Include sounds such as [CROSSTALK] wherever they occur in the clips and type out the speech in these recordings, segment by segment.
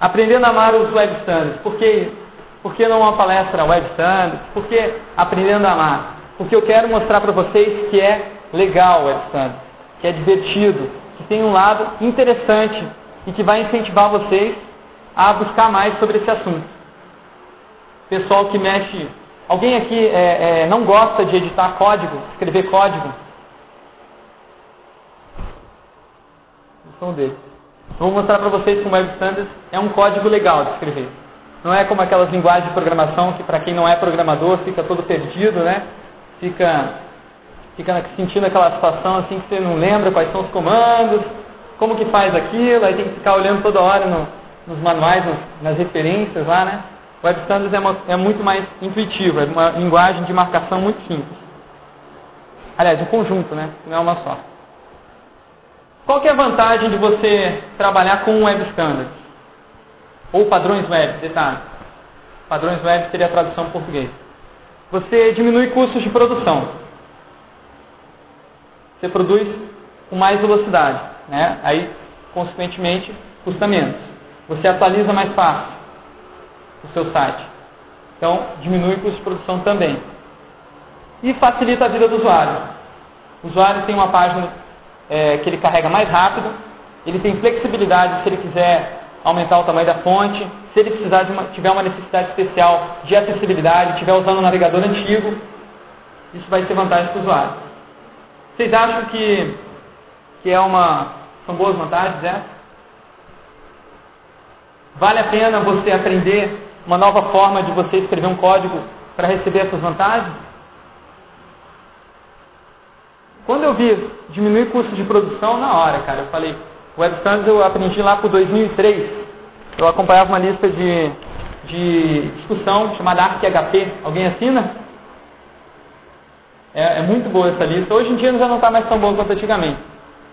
Aprendendo a amar os web standards. Por que, por que não uma palestra web standards? Por que aprendendo a amar? Porque eu quero mostrar para vocês que é legal o web standards, que é divertido, que tem um lado interessante e que vai incentivar vocês a buscar mais sobre esse assunto. Pessoal que mexe. Alguém aqui é, é, não gosta de editar código, escrever código? O som dele. Vou mostrar para vocês que o Web Standards é um código legal de escrever. Não é como aquelas linguagens de programação que para quem não é programador fica todo perdido, né? Fica, fica sentindo aquela situação assim que você não lembra quais são os comandos, como que faz aquilo, aí tem que ficar olhando toda hora no, nos manuais, nas referências lá, né? Web Standards é, uma, é muito mais intuitivo, é uma linguagem de marcação muito simples. Aliás, um conjunto, né? Não é uma só. Qual que é a vantagem de você trabalhar com Web Standards? Ou padrões web, detalhe. Padrões web seria a tradução em português. Você diminui custos de produção. Você produz com mais velocidade. Né? Aí, consequentemente, custa menos. Você atualiza mais fácil o seu site. Então, diminui o custo de produção também. E facilita a vida do usuário. O usuário tem uma página é, que ele carrega mais rápido, ele tem flexibilidade se ele quiser aumentar o tamanho da fonte, se ele precisar de uma, tiver uma necessidade especial de acessibilidade, estiver usando um navegador antigo, isso vai ser vantagem para o usuário. Vocês acham que, que é uma, são boas vantagens? É? Vale a pena você aprender uma nova forma de você escrever um código para receber essas vantagens? Quando eu vi diminuir custos de produção, na hora, cara, eu falei, Web Standards eu aprendi lá por 2003. Eu acompanhava uma lista de, de discussão chamada ArcHP. Alguém assina? É, é, muito boa essa lista. Hoje em dia já não está mais tão boa quanto antigamente.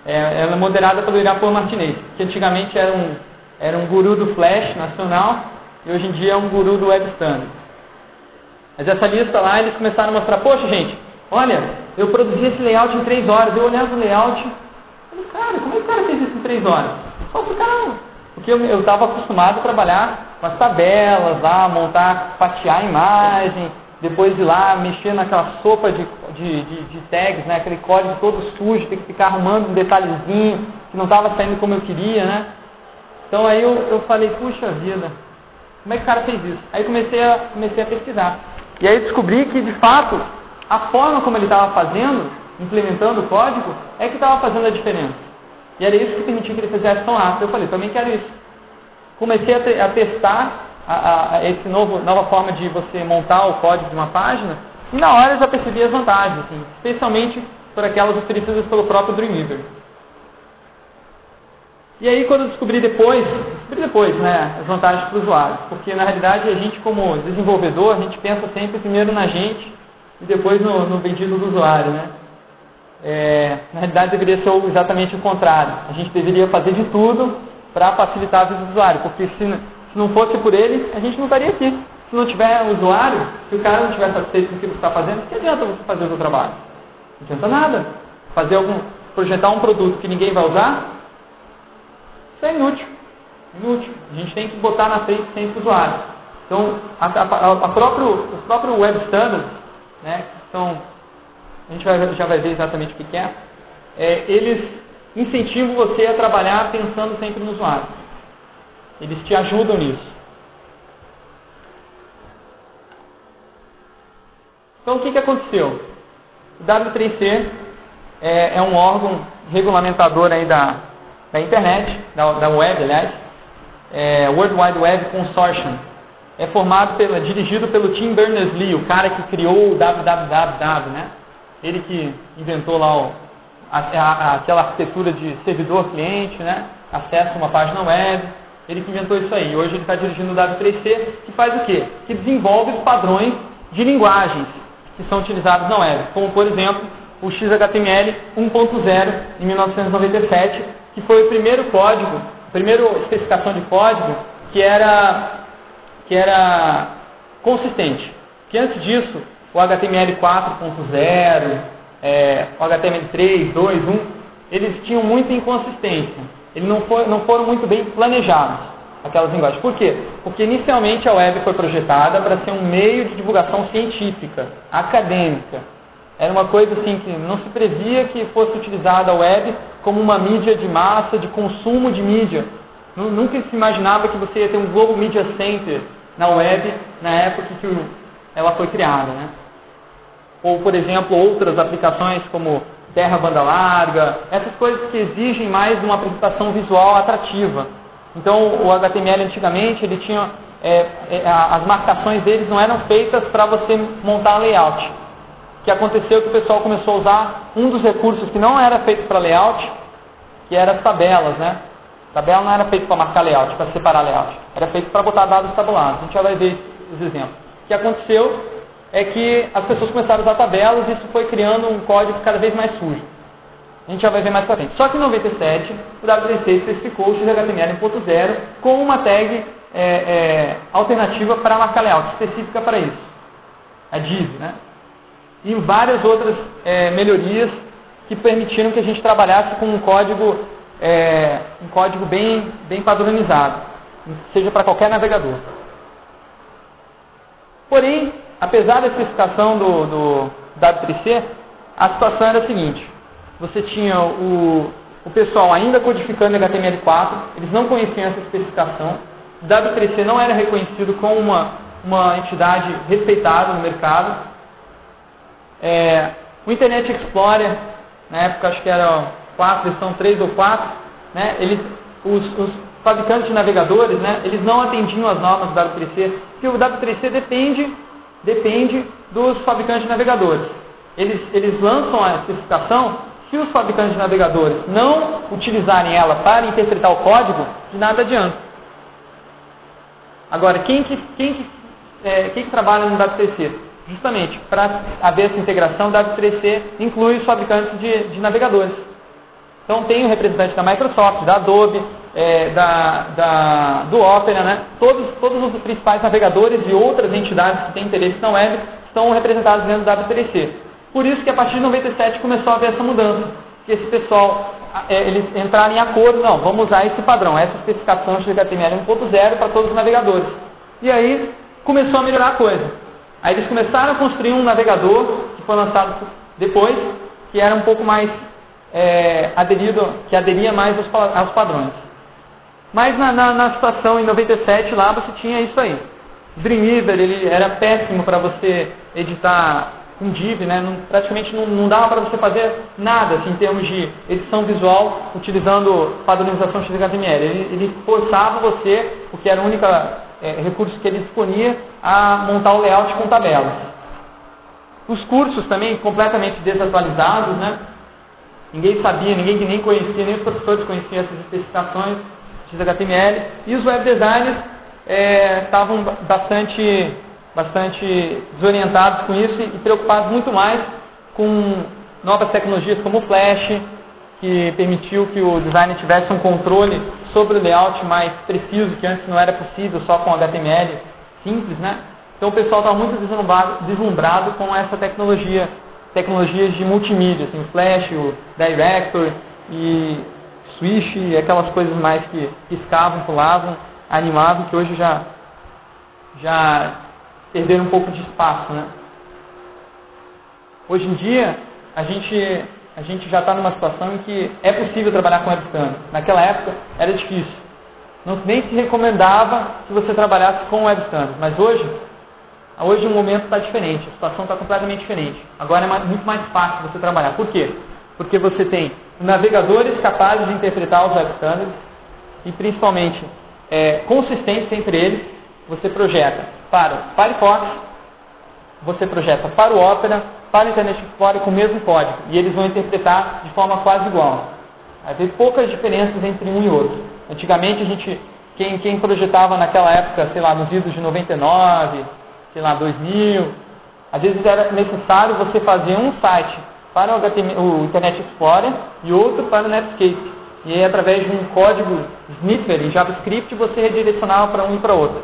É, ela é moderada pelo Irapor Martinez, que antigamente era um, era um guru do Flash nacional e hoje em dia é um guru do Web Standards. Mas essa lista lá, eles começaram a mostrar, poxa gente, Olha, eu produzi esse layout em três horas. Eu olhava o layout, falei, cara, como é que o cara fez isso em três horas? Só o cara, porque eu estava acostumado a trabalhar com as tabelas lá, montar, fatiar a imagem, depois ir lá mexer naquela sopa de, de, de, de tags, né? aquele código todo sujo, tem que ficar arrumando um detalhezinho que não estava saindo como eu queria, né? Então aí eu, eu falei, puxa vida, como é que o cara fez isso? Aí comecei a, comecei a pesquisar. E aí descobri que, de fato, a forma como ele estava fazendo, implementando o código, é que estava fazendo a diferença. E era isso que permitia que ele fizesse tão rápido. Eu falei, também quero isso. Comecei a, a testar a, a, esse novo, nova forma de você montar o código de uma página, e na hora eu já percebi as vantagens, assim, especialmente por aquelas oferecidas pelo próprio Dreamweaver. E aí quando eu descobri depois, descobri depois, né, as vantagens para o usuário, porque na realidade a gente como desenvolvedor, a gente pensa sempre primeiro na gente e depois no, no vendido do usuário, né? É, na realidade deveria ser exatamente o contrário. A gente deveria fazer de tudo para facilitar a vida do usuário, porque se, se não fosse por ele, a gente não estaria aqui. Se não tiver usuário, se o cara não estiver satisfeito com o que você está fazendo, que adianta você fazer o seu trabalho? Não adianta nada. Fazer algum, projetar um produto que ninguém vai usar, isso é inútil. Inútil. A gente tem que botar na frente sempre o usuário. Então, a, a, a próprio, o próprio Web Standards né, são, a gente vai, já vai ver exatamente o que é, é, eles incentivam você a trabalhar pensando sempre no usuário. Eles te ajudam nisso. Então, o que, que aconteceu? O W3C é, é um órgão regulamentador aí da, da internet, da, da web, aliás, é, World Wide Web Consortium, é formado pela, dirigido pelo Tim Berners-Lee, o cara que criou o www, né? Ele que inventou lá o, a, a, aquela arquitetura de servidor-cliente, né? Acesso a uma página web. Ele que inventou isso aí. Hoje ele está dirigindo o W3C, que faz o quê? Que desenvolve os padrões de linguagens que são utilizados na web. Como, por exemplo, o XHTML 1.0 em 1997, que foi o primeiro código, a primeira especificação de código que era que era consistente. Que antes disso, o HTML 4.0, é, o HTML 3, 2, 1, eles tinham muita inconsistência. Eles não, não foram muito bem planejados. aquelas linguagens. Por quê? Porque inicialmente a web foi projetada para ser um meio de divulgação científica, acadêmica. Era uma coisa assim que não se previa que fosse utilizada a web como uma mídia de massa, de consumo de mídia. Nunca se imaginava que você ia ter um Global Media Center na web na época que ela foi criada. Né? Ou, por exemplo, outras aplicações como terra banda larga, essas coisas que exigem mais uma apresentação visual atrativa. Então, o HTML antigamente, ele tinha, é, é, as marcações deles não eram feitas para você montar layout. O que aconteceu é que o pessoal começou a usar um dos recursos que não era feito para layout, que era as tabelas, né? Tabela não era feito para marcar layout, para separar layout. Era feito para botar dados tabulados. A gente já vai ver os exemplos. O que aconteceu é que as pessoas começaram a usar tabelas e isso foi criando um código cada vez mais sujo. A gente já vai ver mais para frente. Só que em 97, o W3C especificou o XHTML 1.0 com uma tag é, é, alternativa para marcar layout, específica para isso. A div, né? E várias outras é, melhorias que permitiram que a gente trabalhasse com um código, é, um código bem, bem padronizado, seja para qualquer navegador. Porém, apesar da especificação do, do W3C, a situação era a seguinte: você tinha o, o pessoal ainda codificando HTML4, eles não conheciam essa especificação, o W3C não era reconhecido como uma, uma entidade respeitada no mercado. É, o Internet Explorer, na época acho que era 4, versão 3 ou 4, né, eles, os, os fabricantes de navegadores, né, eles não atendiam as normas do W3C, porque o W3C depende depende dos fabricantes de navegadores. Eles, eles lançam a especificação, se os fabricantes de navegadores não utilizarem ela para interpretar o código, de nada adianta. Agora, quem que, quem que, é, quem que trabalha no W3C? Justamente, para haver essa integração, o W3C inclui os fabricantes de, de navegadores. Então tem o representante da Microsoft, da Adobe, é, da, da, do Opera, né? todos, todos os principais navegadores e outras entidades que têm interesse na web estão representados dentro do W3C. Por isso que a partir de 97 começou a haver essa mudança, que esse pessoal é, eles entraram em acordo, não, vamos usar esse padrão, essa especificação de HTML 1.0 para todos os navegadores. E aí começou a melhorar a coisa. Aí eles começaram a construir um navegador que foi lançado depois, que era um pouco mais é, aderido, que aderia mais aos, aos padrões. Mas na, na, na, situação em 97 lá você tinha isso aí. Dreamweaver ele era péssimo para você editar com div, né? Não, praticamente não, não dava para você fazer nada assim, em termos de edição visual utilizando padronização XHTML. Ele, ele forçava você, porque era o único é, recurso que ele disponia, a montar o layout com tabelas. Os cursos também completamente desatualizados, né? Ninguém sabia, ninguém que nem conhecia, nem os professores conheciam essas especificações de HTML. E os web designers é, estavam é, bastante, bastante desorientados com isso e preocupados muito mais com novas tecnologias como o Flash, que permitiu que o designer tivesse um controle sobre o layout mais preciso, que antes não era possível só com HTML simples, né? Então o pessoal estava muito deslumbrado, deslumbrado com essa tecnologia tecnologias de multimídia, assim, o Flash, o Director e Swish aquelas coisas mais que piscavam, pulavam, animavam, que hoje já, já perderam um pouco de espaço. Né? Hoje em dia, a gente, a gente já está numa situação em que é possível trabalhar com webcam. Naquela época era difícil. Não, nem se recomendava que você trabalhasse com webcam. Mas hoje Hoje o momento está diferente, a situação está completamente diferente. Agora é muito mais fácil você trabalhar. Por quê? Porque você tem navegadores capazes de interpretar os web standards e principalmente é, consistentes entre eles. Você projeta para o Firefox, você projeta para o Opera, para o Internet Explorer com o mesmo código e eles vão interpretar de forma quase igual. Ter poucas diferenças entre um e outro. Antigamente a gente, quem, quem projetava naquela época, sei lá, nos idos de 99, sei lá, 2000. Às vezes era necessário você fazer um site para o, Internet Explorer e outro para o Netscape. E aí, através de um código sniffer em JavaScript, você redirecionava para um e para outro.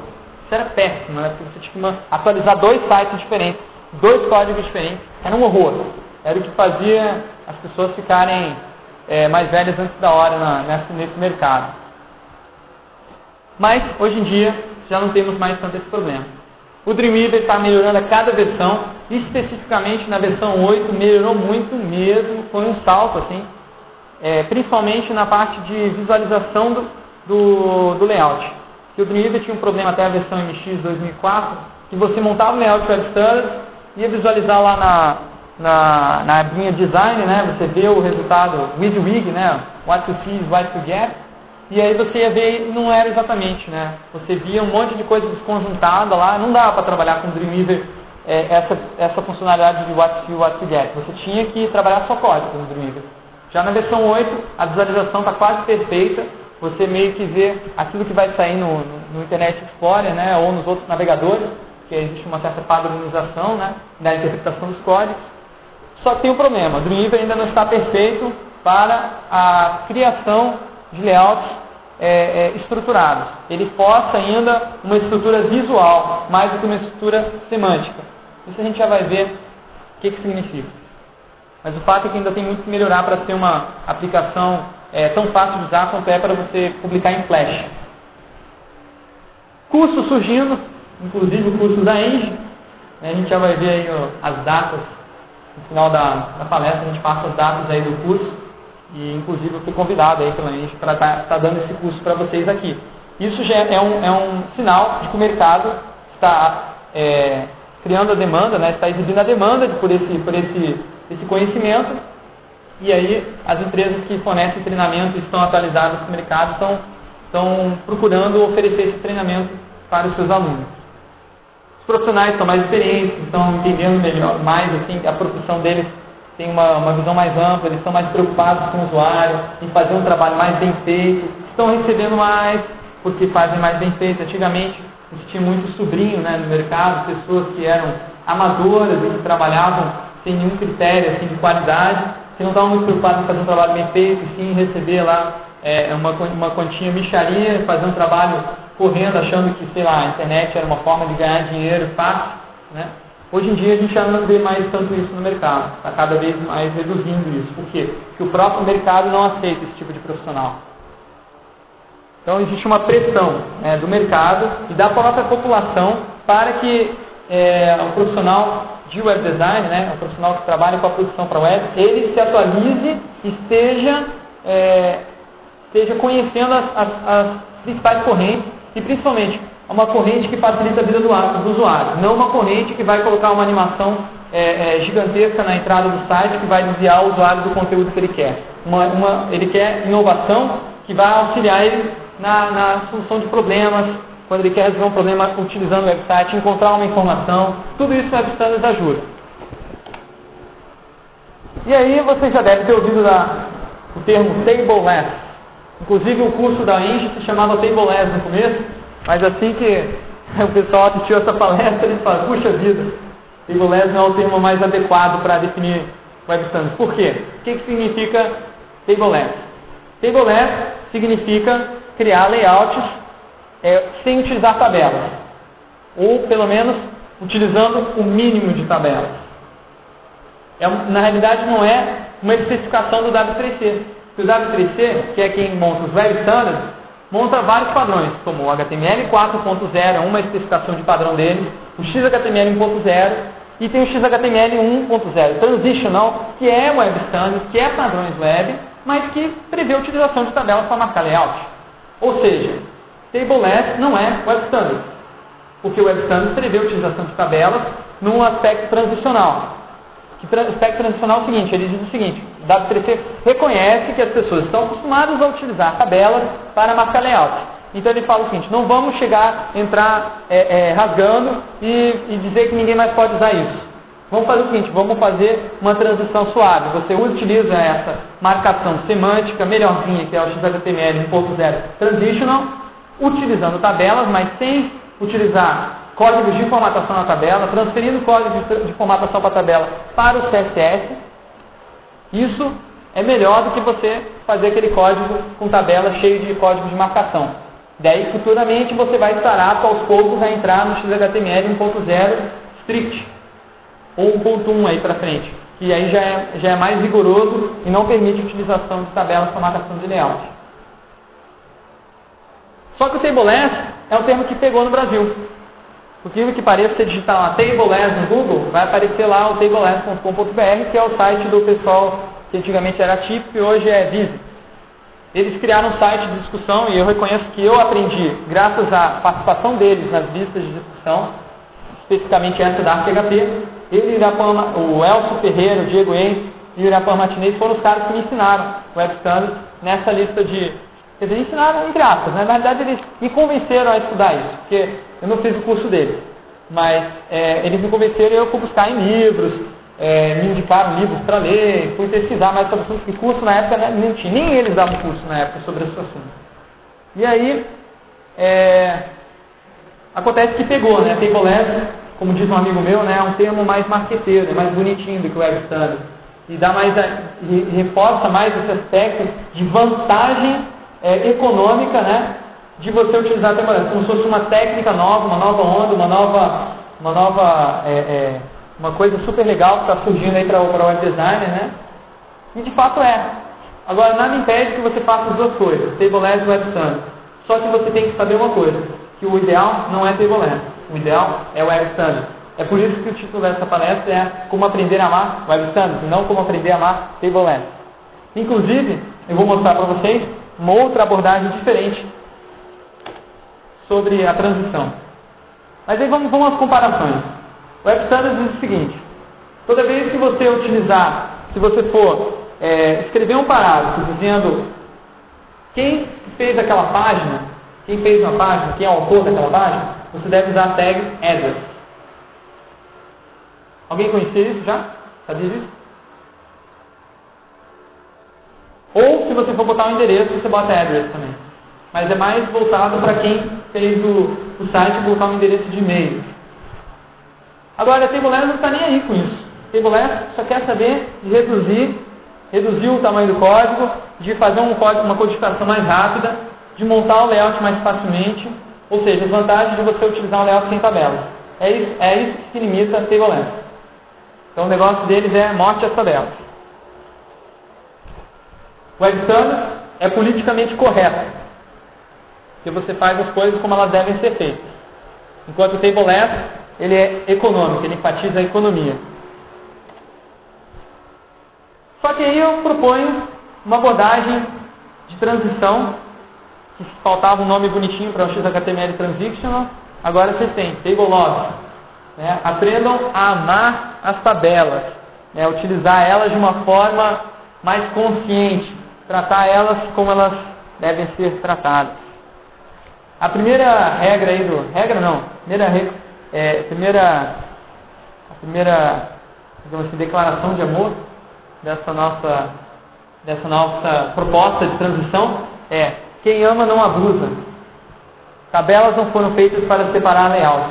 Isso era péssimo, né? Porque você tinha que atualizar dois sites diferentes, dois códigos diferentes. Era um horror. Era o que fazia as pessoas ficarem é, mais velhas antes da hora na, nesse, nesse mercado. Mas hoje em dia já não temos mais tanto esse problema. O Dreamweaver está melhorando a cada versão, especificamente na versão 8 melhorou muito mesmo, foi um salto assim, é, principalmente na parte de visualização do, do, do layout. Que o Dreamweaver tinha um problema até a versão MX 2004, que você montava o layout web standard, ia visualizar lá na, na, na abinha design, né, você vê o resultado WYSIWYG, né, what to see is what to get, e aí você ia ver, não era exatamente, né? Você via um monte de coisa desconjuntada lá, não dava para trabalhar com Dreamweaver é, essa, essa funcionalidade de what to what get. Você tinha que trabalhar só código no Dreamweaver. Já na versão 8, a visualização está quase perfeita, você meio que vê aquilo que vai sair no, no, no, Internet Explorer, né, ou nos outros navegadores, que existe uma certa padronização né, da interpretação dos códigos. Só que tem um problema, o Dreamweaver ainda não está perfeito para a criação de layouts é, é, estruturados. Ele força ainda uma estrutura visual, mais do que uma estrutura semântica. Isso a gente já vai ver o que, que significa. Mas o fato é que ainda tem muito que melhorar para ser uma aplicação é, tão fácil de usar quanto é para você publicar em Flash. Curso surgindo, inclusive o curso da Eng. A gente já vai ver aí as datas no final da, da palestra, a gente passa as datas aí do curso. E inclusive eu fui convidado aí pela gente para estar tá, tá dando esse curso para vocês aqui. Isso já é um, é um sinal de que o mercado está é, criando a demanda, né, está exibindo a demanda por esse, por esse, esse conhecimento. E aí as empresas que fornecem treinamento e estão atualizadas no mercado estão, estão procurando oferecer esse treinamento para os seus alunos. Os profissionais estão mais experientes, estão entendendo melhor, mais assim, a profissão deles têm uma, uma visão mais ampla, eles estão mais preocupados com o usuário, em fazer um trabalho mais bem feito, estão recebendo mais porque fazem mais bem feito. Antigamente existia muito sobrinho né, no mercado, pessoas que eram amadoras e que trabalhavam sem nenhum critério assim, de qualidade, que não estavam muito preocupados em fazer um trabalho bem feito, sim receber lá é, uma, uma continha micharia, fazer um trabalho correndo, achando que, sei lá, a internet era uma forma de ganhar dinheiro fácil, né? Hoje em dia a gente já não vê mais tanto isso no mercado, está cada vez mais reduzindo isso. Por quê? Porque o próprio mercado não aceita esse tipo de profissional. Então existe uma pressão né, do mercado e da própria população para que é, o profissional de web design, né, o profissional que trabalha com a produção para web, ele se atualize e esteja, é, esteja conhecendo as, as, as principais correntes e principalmente uma corrente que facilita a vida do, usuário, não uma corrente que vai colocar uma animação é, é, gigantesca na entrada do site que vai desviar o usuário do conteúdo que ele quer. Uma, uma, ele quer inovação que vai auxiliar ele na, na, solução de problemas, quando ele quer resolver um problema utilizando o website, encontrar uma informação, tudo isso o Web Standards ajuda. E aí você já deve ter ouvido da, o termo tableless. Inclusive o curso da Eng se chamava tableless no começo, mas assim que [LAUGHS] o pessoal assistiu essa palestra, eles falam, puxa vida, tableless não é o termo mais adequado para definir web standards. Por quê? O que, que significa tableless? Tableless significa criar layouts é, sem utilizar tabelas, ou pelo menos utilizando o mínimo de tabelas. É, na realidade não é uma especificação do W3C. O W3C, que é quem monta os web standards, monta vários padrões, como o HTML 4.0, é uma especificação de padrão dele, o XHTML 1.0 e tem o XHTML 1.0 Transitional, que é web standard, que é padrões web, mas que prevê a utilização de tabelas para marcar layout. Ou seja, tableless não é web standard, porque o web standard prevê a utilização de tabelas num aspecto transicional. Que aspecto transicional é o seguinte, ele diz o seguinte, W3C reconhece que as pessoas estão acostumadas a utilizar tabelas para marcar layout. Então ele fala o seguinte, não vamos chegar, entrar é, é, rasgando e, e dizer que ninguém mais pode usar isso. Vamos fazer o seguinte, vamos fazer uma transição suave. Você utiliza essa marcação semântica melhorzinha, que é o XHTML 1.0 Transitional, utilizando tabelas, mas sem utilizar códigos de formatação na tabela, transferindo códigos de formatação para a tabela para o CSS. Isso é melhor do que você fazer aquele código com tabela cheio de códigos de marcação. Daí, futuramente, você vai estar aos poucos a entrar no XHTML 1.0 strict, ou 1.1 aí para frente, que aí já é, já é mais rigoroso e não permite a utilização de tabelas para marcação de layout. Só que o Tableless é um termo que pegou no Brasil. Por que pareça, você digitar lá Tableless no Google, vai aparecer lá o tableless.com.br, que é o site do pessoal que antigamente era típico e hoje é Vise. Eles criaram um site de discussão e eu reconheço que eu aprendi, graças à participação deles nas listas de discussão, especificamente essa da ArcHP, ele, o Elcio Ferreira, o Diego Eis e o Irapan Martinez foram os caras que me ensinaram o Web Standards nessa lista de... Dizer, ensinaram entre aspas, né? na verdade eles me convenceram a estudar isso, porque eu não fiz o curso deles, mas é, eles me convenceram e eu fui buscar em livros, é, me indicaram livros para ler, fui pesquisar mais sobre assuntos que curso na época né, nem tinha, nem eles davam curso na época sobre esse assunto. E aí, é, acontece que pegou, né? Tableless, como diz um amigo meu, né, é um termo mais marqueteiro, é mais bonitinho do que o Web Standard. E, dá mais a, e reforça mais esse aspecto de vantagem é, econômica, né? De você utilizar a Tableless, como se fosse uma técnica nova, uma nova onda, uma nova, uma nova é, é uma coisa super legal que está surgindo aí para o web designer, né? E de fato é. Agora, nada impede que você faça as duas coisas, Tableless e Web Standard. Só que você tem que saber uma coisa, que o ideal não é Tableless, o ideal é Web Standard. É por isso que o título dessa palestra é Como Aprender a Amar Web Standard, não Como Aprender a Amar Tableless. Inclusive, eu vou mostrar para vocês uma outra abordagem diferente sobre a transição. Mas aí vamos, vamos às comparações. O Web Standards diz o seguinte: toda vez que você utilizar, se você for é, escrever um parágrafo dizendo quem fez aquela página, quem fez uma página, quem é o autor daquela página, você deve usar a tag address. Alguém conhecia isso já? Sabia disso? Ou se você for botar um endereço, você bota address também. Mas é mais voltado para quem fez o, o site botar um endereço de e-mail. Agora, a Tableless não está nem aí com isso. A Tableless só quer saber de reduzir, reduzir o tamanho do código, de fazer um código, uma codificação mais rápida, de montar o layout mais facilmente, ou seja, as vantagens de você utilizar um layout sem tabelas. É isso, é isso que se limita a Tableless. Então o negócio deles é morte às tabelas. O Web Standard é politicamente correto. Porque você faz as coisas como elas devem ser feitas. Enquanto o Tableless ele é econômico, ele enfatiza a economia. Só que aí eu proponho uma abordagem de transição, que faltava um nome bonitinho para o XHTML Transitional, agora vocês têm, Table. Né? Aprendam a amar as tabelas, né? utilizar elas de uma forma mais consciente, tratar elas como elas devem ser tratadas. A primeira regra aí do. Regra não, primeira é, primeira, a primeira digamos assim, declaração de amor dessa nossa, dessa nossa proposta de transição é quem ama não abusa. Tabelas não foram feitas para separar layout,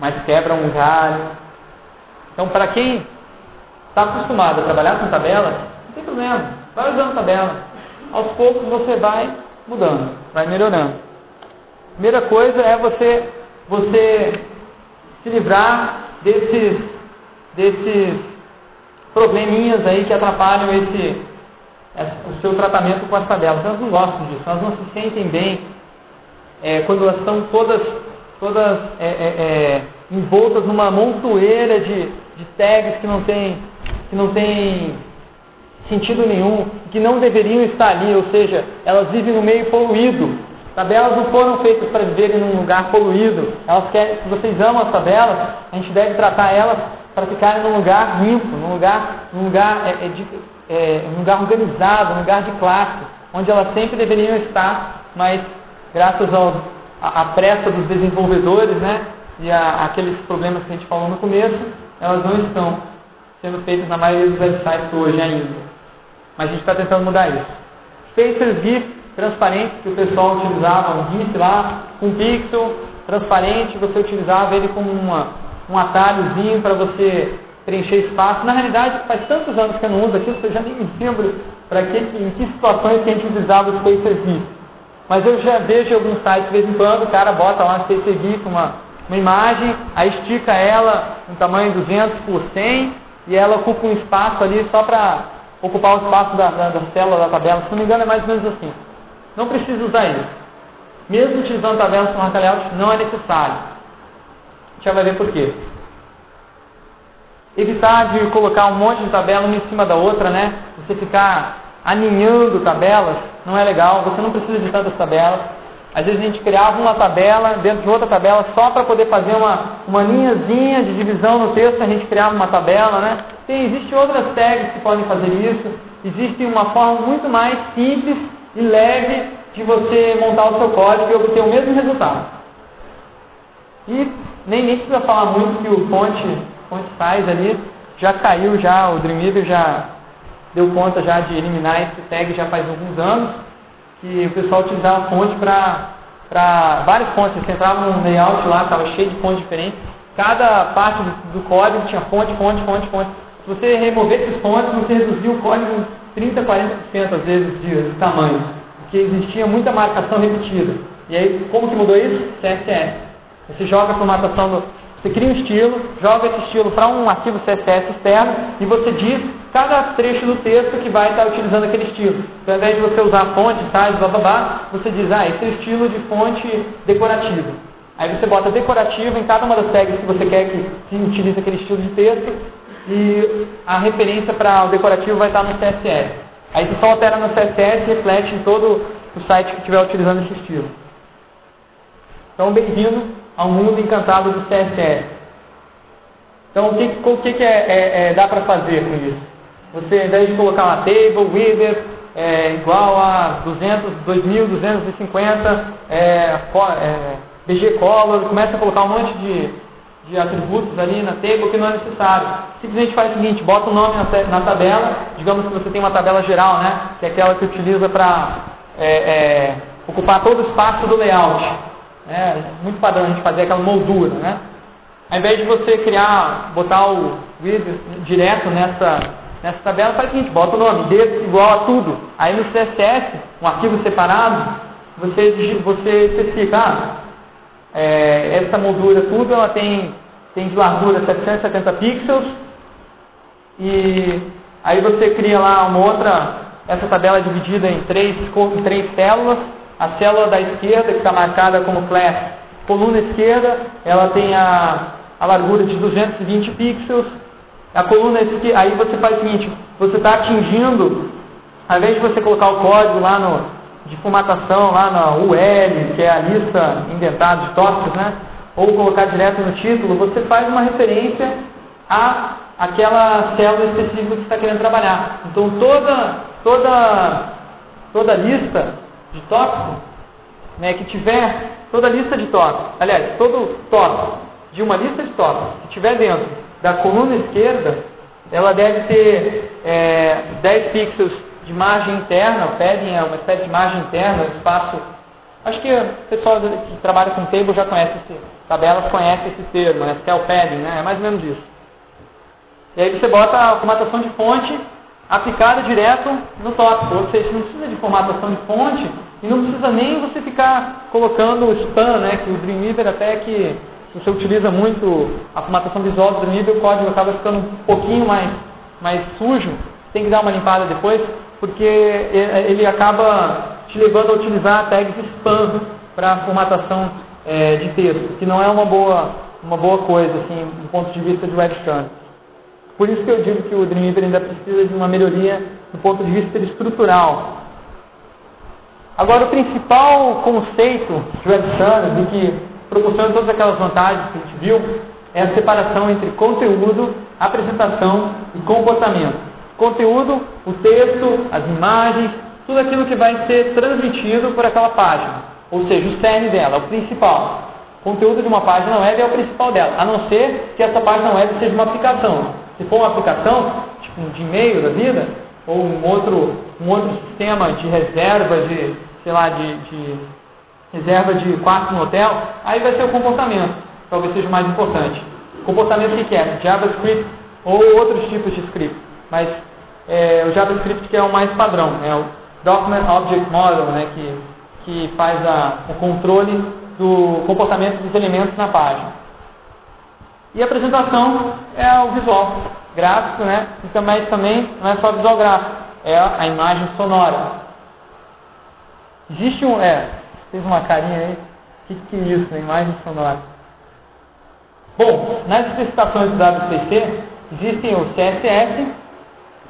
mas quebram um galho. Então, para quem está acostumado a trabalhar com tabelas, não tem problema, vai usando tabela. Aos poucos você vai mudando, vai melhorando. Primeira coisa é você, você se livrar desses, desses probleminhas aí que atrapalham esse, o seu tratamento com as tabelas. Elas não gostam disso, elas não se sentem bem é, quando elas estão todas, todas é, é, é, envoltas numa montoeira de, de tags que não tem, que não tem sentido nenhum, que não deveriam estar ali, ou seja, elas vivem no meio poluído. Tabelas não foram feitas para viverem num lugar poluído. Elas querem, se vocês amam as tabelas, a gente deve tratar elas para ficarem num lugar limpo, num lugar, num lugar, é, é, de, é, num lugar organizado, num lugar de classe, onde elas sempre deveriam estar, mas graças à pressa dos desenvolvedores, né, e a, aqueles problemas que a gente falou no começo, elas não estão sendo feitas na maioria dos websites hoje ainda. Mas a gente está tentando mudar isso. Spacer GIF transparente que o pessoal utilizava, um GIF lá, um pixel transparente, você utilizava ele como uma, um atalhozinho para você preencher espaço. Na realidade, faz tantos anos que eu não uso aquilo que eu já nem me lembro para que, em que situações que a gente utilizava o Spacer GIF. Mas eu já vejo alguns sites, de vez em quando, o cara bota lá um Spacer GIF, uma, uma imagem, aí estica ela no tamanho 200 por 100 e ela ocupa um espaço ali só para ocupar o espaço da, da, da célula da tabela. Se não me engano, é mais ou menos assim. Não precisa usar isso. mesmo utilizando tabelas com marca layout, não é necessário. A gente vai ver por quê. Evitar de colocar um monte de tabela uma em cima da outra, né? Você ficar aninhando tabelas não é legal, você não precisa de tantas tabelas. Às vezes a gente criava uma tabela dentro de outra tabela só para poder fazer uma, uma linhazinha de divisão no texto, a gente criava uma tabela, né? Tem, existem outras tags que podem fazer isso. Existe uma forma muito mais simples e leve de você montar o seu código e obter o mesmo resultado. E nem, nem precisa falar muito que o fonte, fonte size ali já caiu já, o Dreamweaver já deu conta já de eliminar esse tag já faz alguns anos que o pessoal utilizava fonte para várias fontes. Você entrava num layout lá, estava cheio de fontes diferentes. Cada parte do, do, código tinha fonte, fonte, fonte, fonte. Se você remover esses fontes, você reduzia o código 30, 40% às vezes de, de tamanho. Porque existia muita marcação repetida. E aí, como que mudou isso? CSS. Você joga a formatação do, você cria um estilo, joga esse estilo para um arquivo CSS externo e você diz cada trecho do texto que vai estar utilizando aquele estilo. Então, ao invés de você usar fonte, size, blá blá blá, você diz, ah, esse é o estilo de fonte decorativa. Aí você bota decorativo em cada uma das tags que você quer que utilize aquele estilo de texto e a referência para o decorativo vai estar no CSS. Aí você só altera no CSS e reflete em todo o site que estiver utilizando esse estilo. Então, bem-vindo ao mundo encantado do CSS. Então, o que, o que, é, é, é, dá para fazer com isso? Você, ao invés de colocar uma table, wither, é, igual a 200, 2250, é, é, BG color, começa a colocar um monte de, de atributos ali na table que não é necessário. Simplesmente faz o seguinte, bota o um nome na, na, tabela, digamos que você tem uma tabela geral, né, que é aquela que utiliza para é, é, ocupar todo o espaço do layout. É muito padrão a gente fazer aquela moldura, né? Ao invés de você criar, botar o widget direto nessa, nessa tabela, faz o seguinte, bota o nome, D igual a tudo. Aí no CSS, um arquivo separado, você, você especifica, ah, é, essa moldura tudo, ela tem, tem de largura 770 pixels, e aí você cria lá uma outra, essa tabela é dividida em três, em três células, a célula da esquerda, que está marcada como class coluna esquerda, ela tem a, a largura de 220 pixels. A coluna esquerda, aí você faz o seguinte, você está atingindo, ao invés de você colocar o código lá no, de formatação, lá na UL, que é a lista indentada de tópicos, né? ou colocar direto no título, você faz uma referência a aquela célula específica que está querendo trabalhar. Então toda, toda, toda lista de tópico, né, que tiver toda a lista de tópicos, aliás, todo tópico de uma lista de tópicos que tiver dentro da coluna esquerda, ela deve ter é, 10 pixels de margem interna, padding é uma espécie de margem interna, espaço. Acho que o pessoal que trabalha com table já conhece esse, tabelas conhece esse termo, né? Cell padding, né? É mais ou menos isso. E aí você bota a formatação de fonte aplicada direto no tópico. Ou seja, não precisa de formatação de fonte e não precisa nem você ficar colocando o spam, né, que o Dreamweaver até que você utiliza muito a formatação visual do Dreamweaver, o código acaba ficando um pouquinho mais, mais sujo. Tem que dar uma limpada depois, porque ele acaba te levando a utilizar tags spam para formatação é, de texto, que não é uma boa, uma boa coisa, assim, do ponto de vista de web scan. Por isso que eu digo que o Dreamweaver ainda precisa de uma melhoria do ponto de vista estrutural. Agora, o principal conceito de Web Standards que proporciona todas aquelas vantagens que a gente viu é a separação entre conteúdo, apresentação e comportamento. Conteúdo, o texto, as imagens, tudo aquilo que vai ser transmitido por aquela página. Ou seja, o cerne dela, o principal. O conteúdo de uma página web é o principal dela, a não ser que essa página web seja uma aplicação. Se for uma aplicação, tipo um Gmail da vida, ou um outro, um outro sistema de reserva de, sei lá, de, de reserva de quarto no hotel, aí vai ser o comportamento, talvez seja o mais importante. Comportamento que é? JavaScript ou outros tipos de script. Mas é, o JavaScript que é o mais padrão, é o Document Object Model, né, que, que faz a, o controle do comportamento dos elementos na página. E a apresentação é o visual gráfico, né? Então, mas também não é só visual gráfico, é a imagem sonora. Existe um, é, fez uma carinha aí. O que, que é isso, né? Imagem sonora. Bom, nas especificações do WPC, existem o CSS,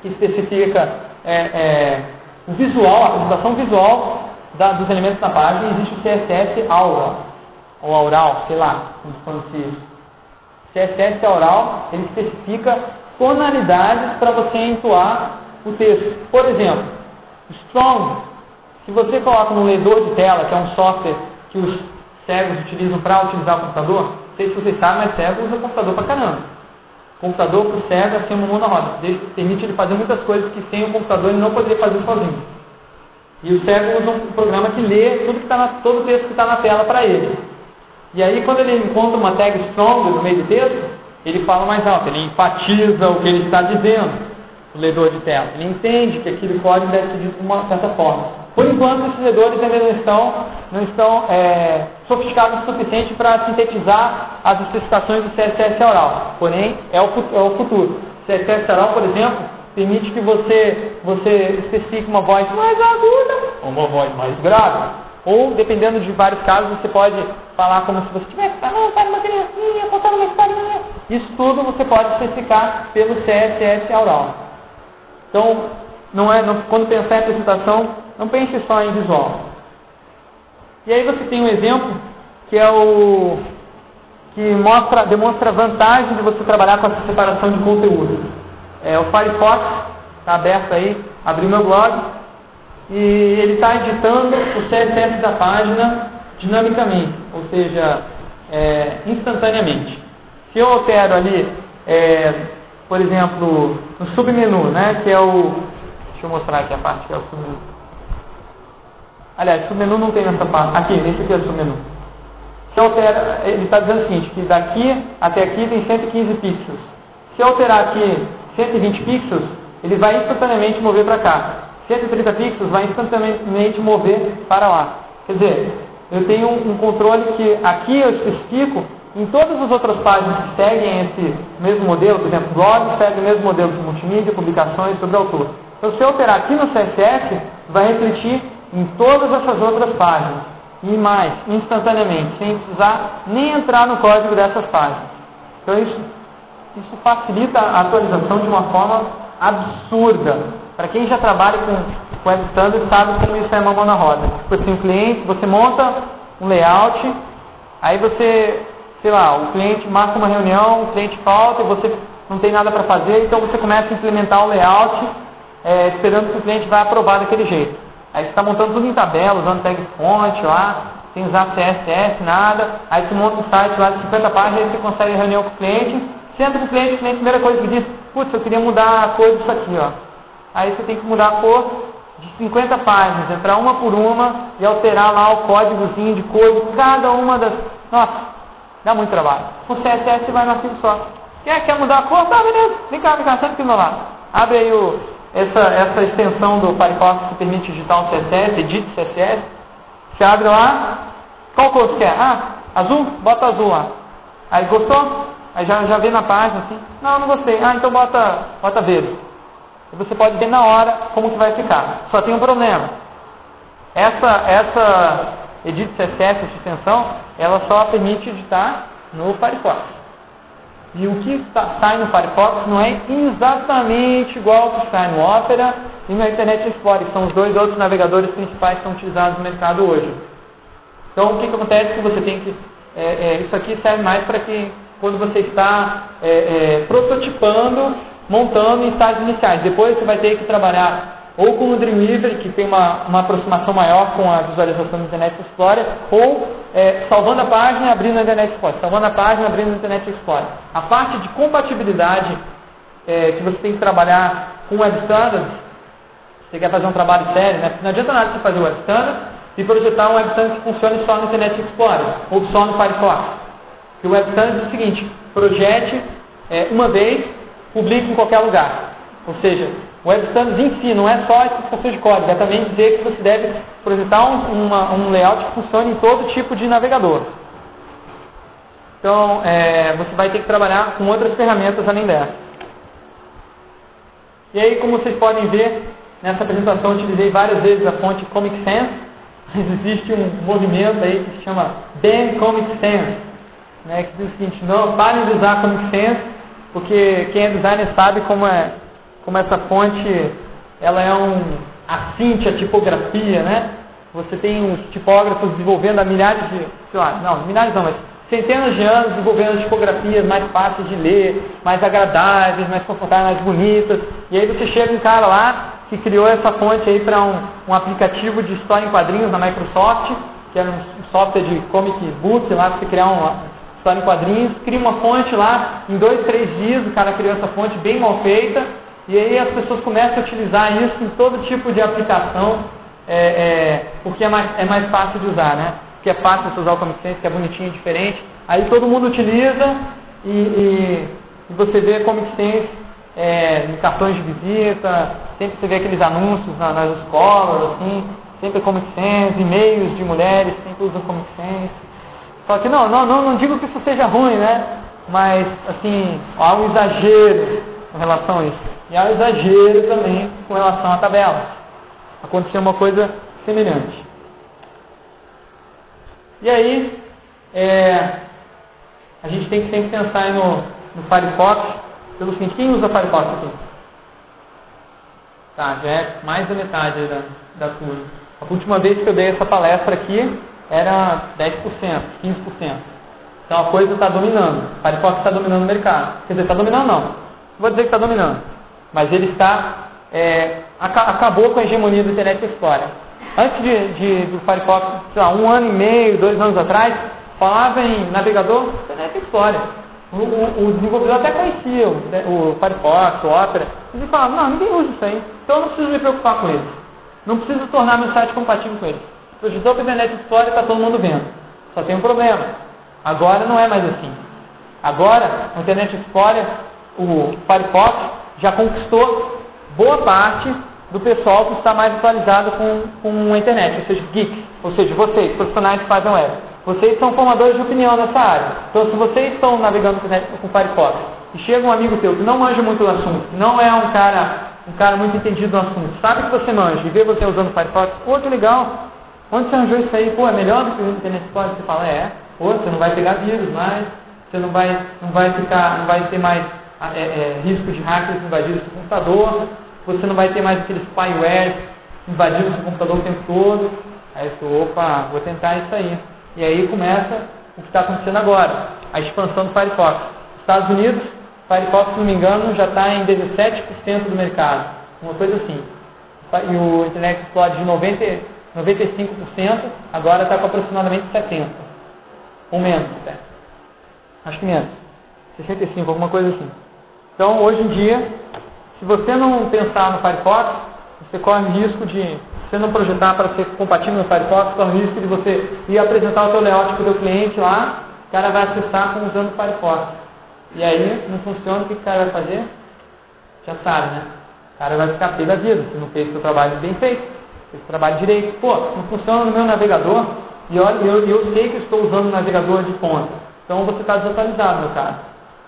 que especifica é, é, o visual, a apresentação visual da, dos elementos da página, e existe o CSS Aura, ou Aural, sei lá, como se pronuncia isso. CSS Aural, ele especifica tonalidades para você entoar o texto. Por exemplo, Strong, se você coloca no leitor de tela, que é um software que os cegos utilizam para utilizar o computador, não sei se vocês sabem, mas cego usa o computador para caramba. O computador para o cego é assim uma mão na roda. Permite ele fazer muitas coisas que sem o computador ele não poderia fazer sozinho. E o cego usa um programa que lê tudo que tá na, todo o texto que está na tela para ele. E aí, quando ele encontra uma tag strong no meio do texto, ele fala mais alto, ele enfatiza o que ele está dizendo o leitor de tela. Ele entende que aquele código deve ser dito de uma certa forma. Por enquanto, esses ledores ainda não estão, não estão é, sofisticados o suficiente para sintetizar as especificações do CSS oral. Porém, é o, é o futuro. CSS oral, por exemplo, permite que você, você especifique uma voz mais aguda ou uma voz mais grave. Ou, dependendo de vários casos, você pode falar como se você estivesse falando para uma criancinha, contando uma historinha. Isso tudo você pode especificar pelo CSS oral. Então, não é, não, quando pensar em apresentação, não pense só em visual. E aí você tem um exemplo que é o que mostra, demonstra a vantagem de você trabalhar com essa separação de conteúdo. É o Firefox, está aberto aí, abri meu blog e ele está editando o CSS da página dinamicamente, ou seja, é, instantaneamente. Se eu altero ali é, por exemplo, no submenu, né, que é o. Deixa eu mostrar aqui a parte que é o submenu. Aliás, submenu não tem nessa parte. Aqui, esse aqui é o submenu. Se altera, ele está dizendo o seguinte, que daqui até aqui tem 115 pixels. Se eu alterar aqui 120 pixels, ele vai instantaneamente mover para cá. 130 pixels vai instantaneamente mover para lá. Quer dizer, eu tenho um controle que aqui eu especifico em todas as outras páginas que seguem esse mesmo modelo, por exemplo, blog segue o mesmo modelo de multimídia, publicações sobre autor. Então, se eu operar aqui no CSS, vai refletir em todas essas outras páginas. E mais, instantaneamente, sem precisar nem entrar no código dessas páginas. Então, isso, isso facilita a atualização de uma forma absurda. Para quem já trabalha com web standard, sabe como isso é uma mão na roda. Tipo assim, um cliente, você monta um layout, aí você sei lá, o cliente marca uma reunião, o cliente falta você não tem nada para fazer, então você começa a implementar o layout é, esperando que o cliente vai aprovar daquele jeito. Aí você está montando tudo em tabela, usando tag fonte lá, sem usar CSS, nada. Aí você monta um site lá de 50 páginas, aí você consegue reunião com o cliente, senta com o cliente, o cliente, a primeira coisa que diz, putz, eu queria mudar a cor disso aqui, ó. Aí você tem que mudar a cor de 50 páginas, entrar uma por uma e alterar lá o códigozinho de cor de cada uma das. Nossa, Dá muito trabalho. O CSS vai no arquivo só. Quer, quer mudar a cor? Tá, beleza. Vem cá, vem cá, senta aqui do meu lado. Abre aí o, essa, essa extensão do Firefox que permite digitar um CSS, edit CSS. Você abre lá. Qual cor você quer? Ah, azul? Bota azul lá. Aí gostou? Aí já, já vê na página assim. Não, não gostei. Ah, então bota, bota verde. E você pode ver na hora como que vai ficar. Só tem um problema. Essa, essa edit CSS, essa extensão, ela só permite editar no Firefox. E o que sai no Firefox não é exatamente igual ao que sai no Opera e no Internet Explorer, que são os dois outros navegadores principais que são utilizados no mercado hoje. Então, o que, que acontece? Que você tem que. É, é, isso aqui serve mais para que, quando você está é, é, prototipando, montando em estágios iniciais. Depois você vai ter que trabalhar ou com o Dreamweaver, que tem uma, uma aproximação maior com a visualização do Internet Explorer, ou é, salvando a página e abrindo a Internet Explorer, salvando a página e abrindo a Internet Explorer. A parte de compatibilidade é, que você tem que trabalhar com Web Standards, você quer fazer um trabalho sério, né? não adianta nada você fazer o Web Standards e projetar um Web Standard que funcione só no Internet Explorer, ou só no Firefox. O Web Standards é o seguinte, projete é, uma vez, publique em qualquer lugar. Ou seja, o Web Standards em si não é só a especificação de código, é também dizer que você deve projetar um, uma, um layout que funcione em todo tipo de navegador. Então, é, você vai ter que trabalhar com outras ferramentas além dessa. E aí, como vocês podem ver, nessa apresentação eu utilizei várias vezes a fonte Comic Sans, Mas [LAUGHS] existe um movimento aí que se chama Ban Comic Sans, né, que diz o seguinte, não parem de usar Comic Sans, porque quem é designer sabe como é como essa fonte ela é um assinte a tipografia, né? Você tem os tipógrafos desenvolvendo há milhares de, sei lá, não, milhares não, mas centenas de anos desenvolvendo tipografias mais fáceis de ler, mais agradáveis, mais confortáveis, mais bonitas. E aí você chega um cara lá que criou essa fonte aí para um, um, aplicativo de história em quadrinhos na Microsoft, que era um software de comic book lá para você criar uma história em quadrinhos, cria uma fonte lá, em dois, três dias o cara criou essa fonte bem mal feita, e aí as pessoas começam a utilizar isso em todo tipo de aplicação, é, é, porque é mais, é mais fácil de usar, né? que é fácil você usar o Comic Sans, que é bonitinho, diferente. Aí todo mundo utiliza e, e, e você vê Comic Sans é, em cartões de visita, sempre você vê aqueles anúncios na, nas escolas, assim, sempre Comic Sans, e-mails de mulheres, sempre usam Comic Sans. Só que não, não, não, não digo que isso seja ruim, né? Mas, assim, há um exagero com relação a isso. E há um exagero também com relação à tabela. Aconteceu uma coisa semelhante. E aí, é, a gente tem que sempre pensar no, no Firefox pelo seguinte, quem usa Firefox aqui? Tá, já é mais da metade da, da turma. A última vez que eu dei essa palestra aqui era 10%, 15%. Então a coisa está dominando. Firefox está dominando o mercado. Quer dizer, está dominando não. Não vou dizer que está dominando. Mas ele está. É, acabou com a hegemonia do Internet Explorer. Antes de, de, do Firefox, lá, um ano e meio, dois anos atrás, falava em navegador Internet Explorer. O, o, o, desenvolvedor até conhecia o, né, o Firefox, o Opera, mas ele falava, não, ninguém usa isso aí, então eu não preciso me preocupar com ele. Não preciso tornar meu site compatível com ele. Projetou o Internet Explorer está todo mundo vendo. Só tem um problema. Agora não é mais assim. Agora, o Internet Explorer, o Firefox, já conquistou boa parte do pessoal que está mais atualizado com, com a internet, ou seja, geeks, ou seja, vocês, profissionais que fazem web. Vocês são formadores de opinião nessa área. Então, se vocês estão navegando com Firefox e chega um amigo teu que não manja muito do assunto, não é um cara, um cara muito entendido do assunto, sabe que você manja e vê você usando Firefox, pô, que legal. Onde você arranjou isso aí? Pô, é melhor do que o Internet Explorer? Você fala, é. Pô, você não vai pegar vírus mais, você não vai, não vai ficar, não vai ter mais é, é, risco de hackers invadir o seu computador, você não vai ter mais aqueles spyware invadindo o seu computador o tempo todo. Aí você, opa, vou tentar isso aí. E aí começa o que está acontecendo agora, a expansão do Firefox. Estados Unidos, Firefox, se não me engano, já está em 17% do mercado. Uma coisa assim. E o Internet Explorer de 90, 95%, agora está com aproximadamente 70%. Ou menos até. Acho que menos. 65, alguma coisa assim. Então, hoje em dia, se você não pensar no Firefox, você corre o risco de, se você não projetar para ser compatível no Firefox, corre o risco de você ir apresentar o seu layout para o seu cliente lá, o cara vai acessar com, usando o Firefox. E aí não funciona, o que o cara vai fazer? Já sabe, né? O cara vai ficar pé da vida, se não fez o seu trabalho bem feito, o trabalho direito. Pô, não funciona no meu navegador, e olha, eu, eu sei que estou usando o navegador de ponta. Então você está desatualizado, meu cara.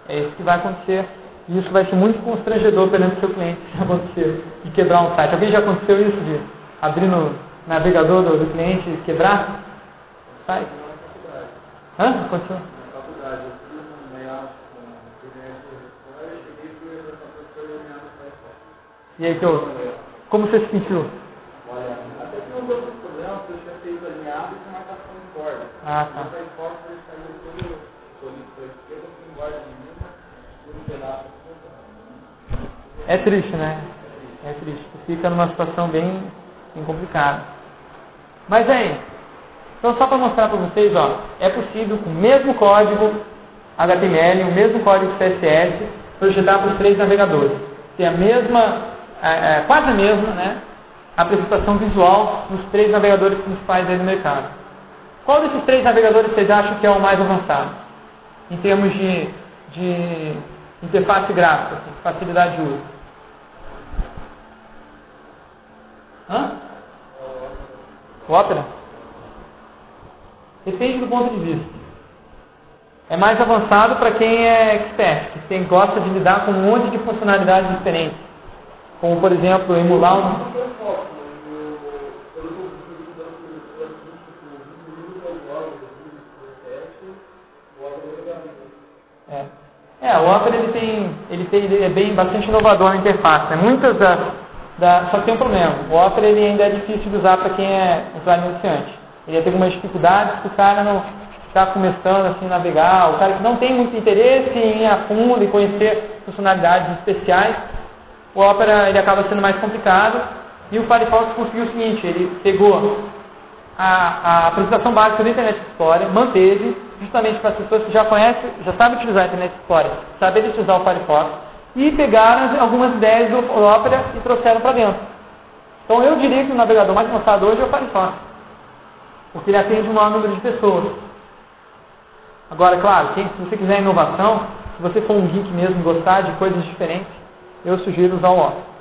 É isso que vai acontecer e isso vai ser muito constrangedor perante o seu cliente [LAUGHS] se acontecer e quebrar um site. Alguém já aconteceu isso de abrir no navegador do, do cliente e quebrar site? Hã? Aconteceu? E aí, teu, como você se sentiu? Que eu tinha feito alinhado com marcação de corda. Ah, tá. Mas fora, ele saiu todo solido para a esquerda, com guarda de mim, por um pedaço é triste, né? É triste. Fica numa situação bem, bem complicada. Mas aí, então só para mostrar para vocês, ó, é possível com o mesmo código HTML, o mesmo código CSS, projetar para os três navegadores. Ter a mesma, é, é, quase a mesma, né? Apresentação visual nos três navegadores principais aí do mercado. Qual desses três navegadores vocês acham que é o mais avançado? Em termos de, de interface gráfica, facilidade de uso. Hã? O Opera? Depende do ponto de vista. É mais avançado para quem é expert, que quem gosta de lidar com um monte de funcionalidades diferentes. Como, por exemplo, emular um. É. é, o Opera ele tem, ele tem, ele é bem bastante inovador na interface. Né? Muitas das, da, só que tem um problema. O Opera ele ainda é difícil de usar para quem é usuário iniciante. Ele ia ter algumas dificuldades que o cara não está começando assim navegar, o cara que não tem muito interesse em ir a fundo e conhecer funcionalidades especiais, o Opera ele acaba sendo mais complicado. E o Firefox conseguiu o seguinte, ele pegou a, a apresentação básica do Internet Explorer, manteve, justamente para as pessoas que já conhecem, já sabem utilizar o Internet Explorer, sabem utilizar o Firefox, e pegaram algumas ideias do Opera e trouxeram para dentro. Então eu diria que o navegador mais lançado hoje é o Firefox, porque ele atende um maior número de pessoas. Agora, claro, se você quiser inovação, se você for um geek mesmo gostar de coisas diferentes, eu sugiro usar o Opera.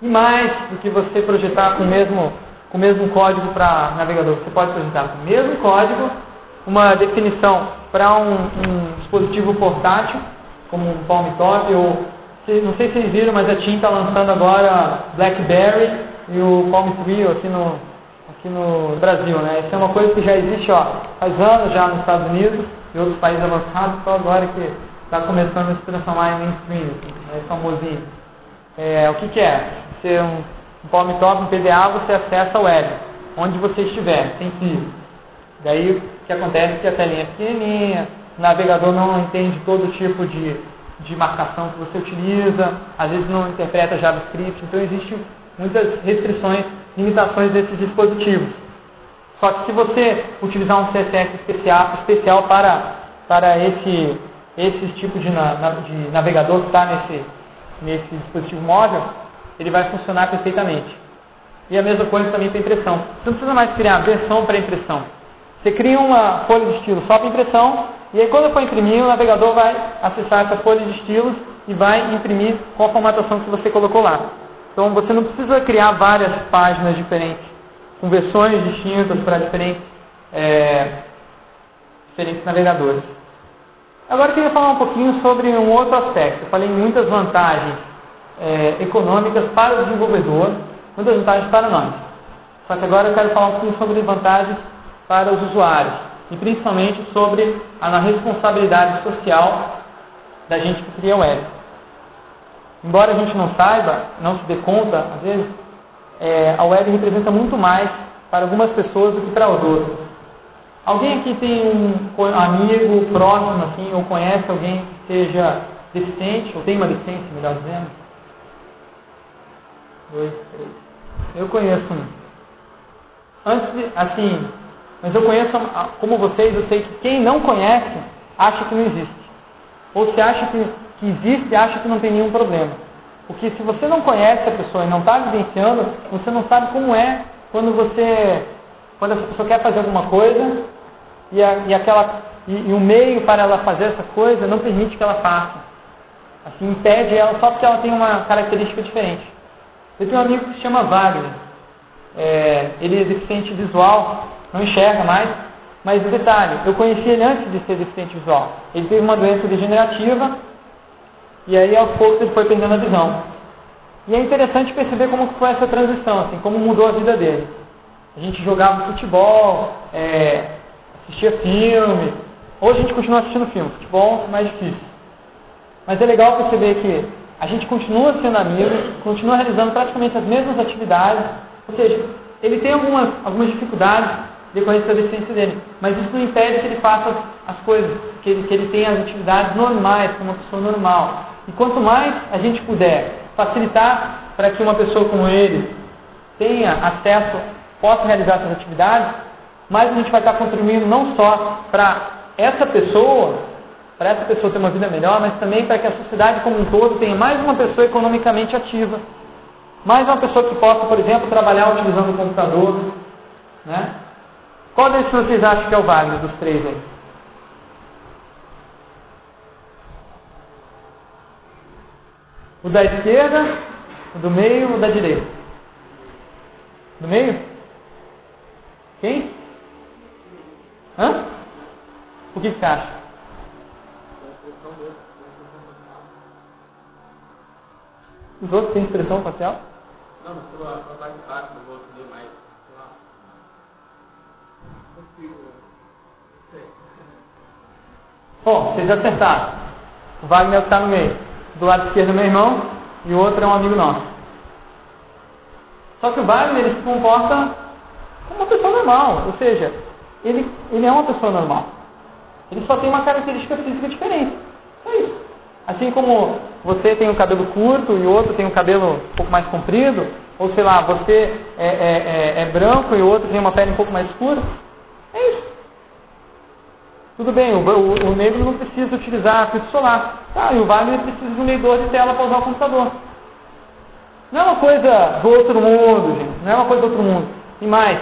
E mais do que você projetar com o mesmo, com o mesmo código para navegador, você pode projetar com o mesmo código uma definição para um, um, dispositivo portátil, como um Palm Top, ou não sei se vocês viram, mas a TIM está lançando agora BlackBerry e o Palm Trio aqui no, aqui no Brasil. Né? Isso é uma coisa que já existe ó, faz anos já nos Estados Unidos e outros países avançados, só agora que está começando a se transformar em mainstream, é famosinho. É, o que, que é? Ser um, um Palm Top, um PDA, você acessa a web, onde você estiver, sem fio. Daí o que acontece é que a telinha é pequenininha, o navegador não entende todo tipo de, de marcação que você utiliza, às vezes não interpreta JavaScript, então existem muitas restrições, limitações desses dispositivos. Só que se você utilizar um CSS especial, especial para, para esse, esse tipo de, na, de navegador que está nesse, nesse dispositivo móvel, ele vai funcionar perfeitamente. E a mesma coisa também para impressão. Você não precisa mais criar versão para impressão. Você cria uma folha de estilo só para impressão, e aí quando for imprimir, o navegador vai acessar essa folha de estilos e vai imprimir com a formatação que você colocou lá. Então você não precisa criar várias páginas diferentes, com versões distintas para diferentes, é, diferentes navegadores. Agora eu queria falar um pouquinho sobre um outro aspecto. Eu falei muitas vantagens é, econômicas para o desenvolvedor, muitas vantagens para nós. Só que agora eu quero falar um pouquinho sobre vantagens para os usuários e principalmente sobre a responsabilidade social da gente que cria web. Embora a gente não saiba, não se dê conta, às vezes, é, a web representa muito mais para algumas pessoas do que para outras. Alguém aqui tem um amigo próximo, assim, ou conhece alguém que seja deficiente, ou tem uma deficiência, melhor dizendo? Dois, três. Eu conheço um. Antes de, assim, mas eu conheço, como vocês, eu sei que quem não conhece acha que não existe. Ou se acha que, que existe, acha que não tem nenhum problema. Porque se você não conhece a pessoa e não está vivenciando, você não sabe como é quando você quando a pessoa quer fazer alguma coisa e, a, e aquela e, e, o meio para ela fazer essa coisa não permite que ela faça. Assim, impede ela só porque ela tem uma característica diferente. Eu tenho um amigo que se chama Wagner. É, ele é deficiente visual, não enxerga mais, mas detalhe, eu conheci ele antes de ser deficiente visual. Ele teve uma doença degenerativa e aí aos poucos ele foi perdendo a visão. E é interessante perceber como foi essa transição, assim, como mudou a vida dele. A gente jogava futebol, é, assistia filme. Hoje a gente continua assistindo filme. Futebol é mais difícil. Mas é legal perceber que a gente continua sendo amigo, continua realizando praticamente as mesmas atividades. Ou seja, ele tem algumas, algumas dificuldades decorrente da deficiência dele. Mas isso não impede que ele faça as coisas, que ele, que ele tenha as atividades normais, como uma pessoa normal. E quanto mais a gente puder facilitar para que uma pessoa como ele tenha acesso, possa realizar essas atividades, mais a gente vai estar contribuindo não só para essa pessoa, para essa pessoa ter uma vida melhor, mas também para que a sociedade como um todo tenha mais uma pessoa economicamente ativa. Mais uma pessoa que possa, por exemplo, trabalhar utilizando o computador. Né? Qual desses vocês acham que é o Wagner dos três aí? O da esquerda, o do meio, o da direita? Do meio? Quem? Hã? O que, você acha? Os outros têm expressão facial? Não, mas tu a parte de baixo do rosto dele mais, sei lá. Consigo. Bom, vocês acertaram. O Wagner está no meio. Do lado esquerdo é meu irmão e o outro é um amigo nosso. Só que o Wagner ele se comporta como uma pessoa normal, ou seja, ele, ele é uma pessoa normal. Ele só tem uma característica física diferente. É isso. Assim como você tem o cabelo curto e outro tem o cabelo um pouco mais comprido, ou sei lá, você é, é, é, é branco e outro tem uma pele um pouco mais escura, é isso. Tudo bem, o, o, o negro não precisa utilizar filtro solar. Tá, e o Wagner precisa de um leitor de tela para usar o computador. Não é uma coisa do outro mundo, gente. Não é uma coisa do outro mundo. E mais,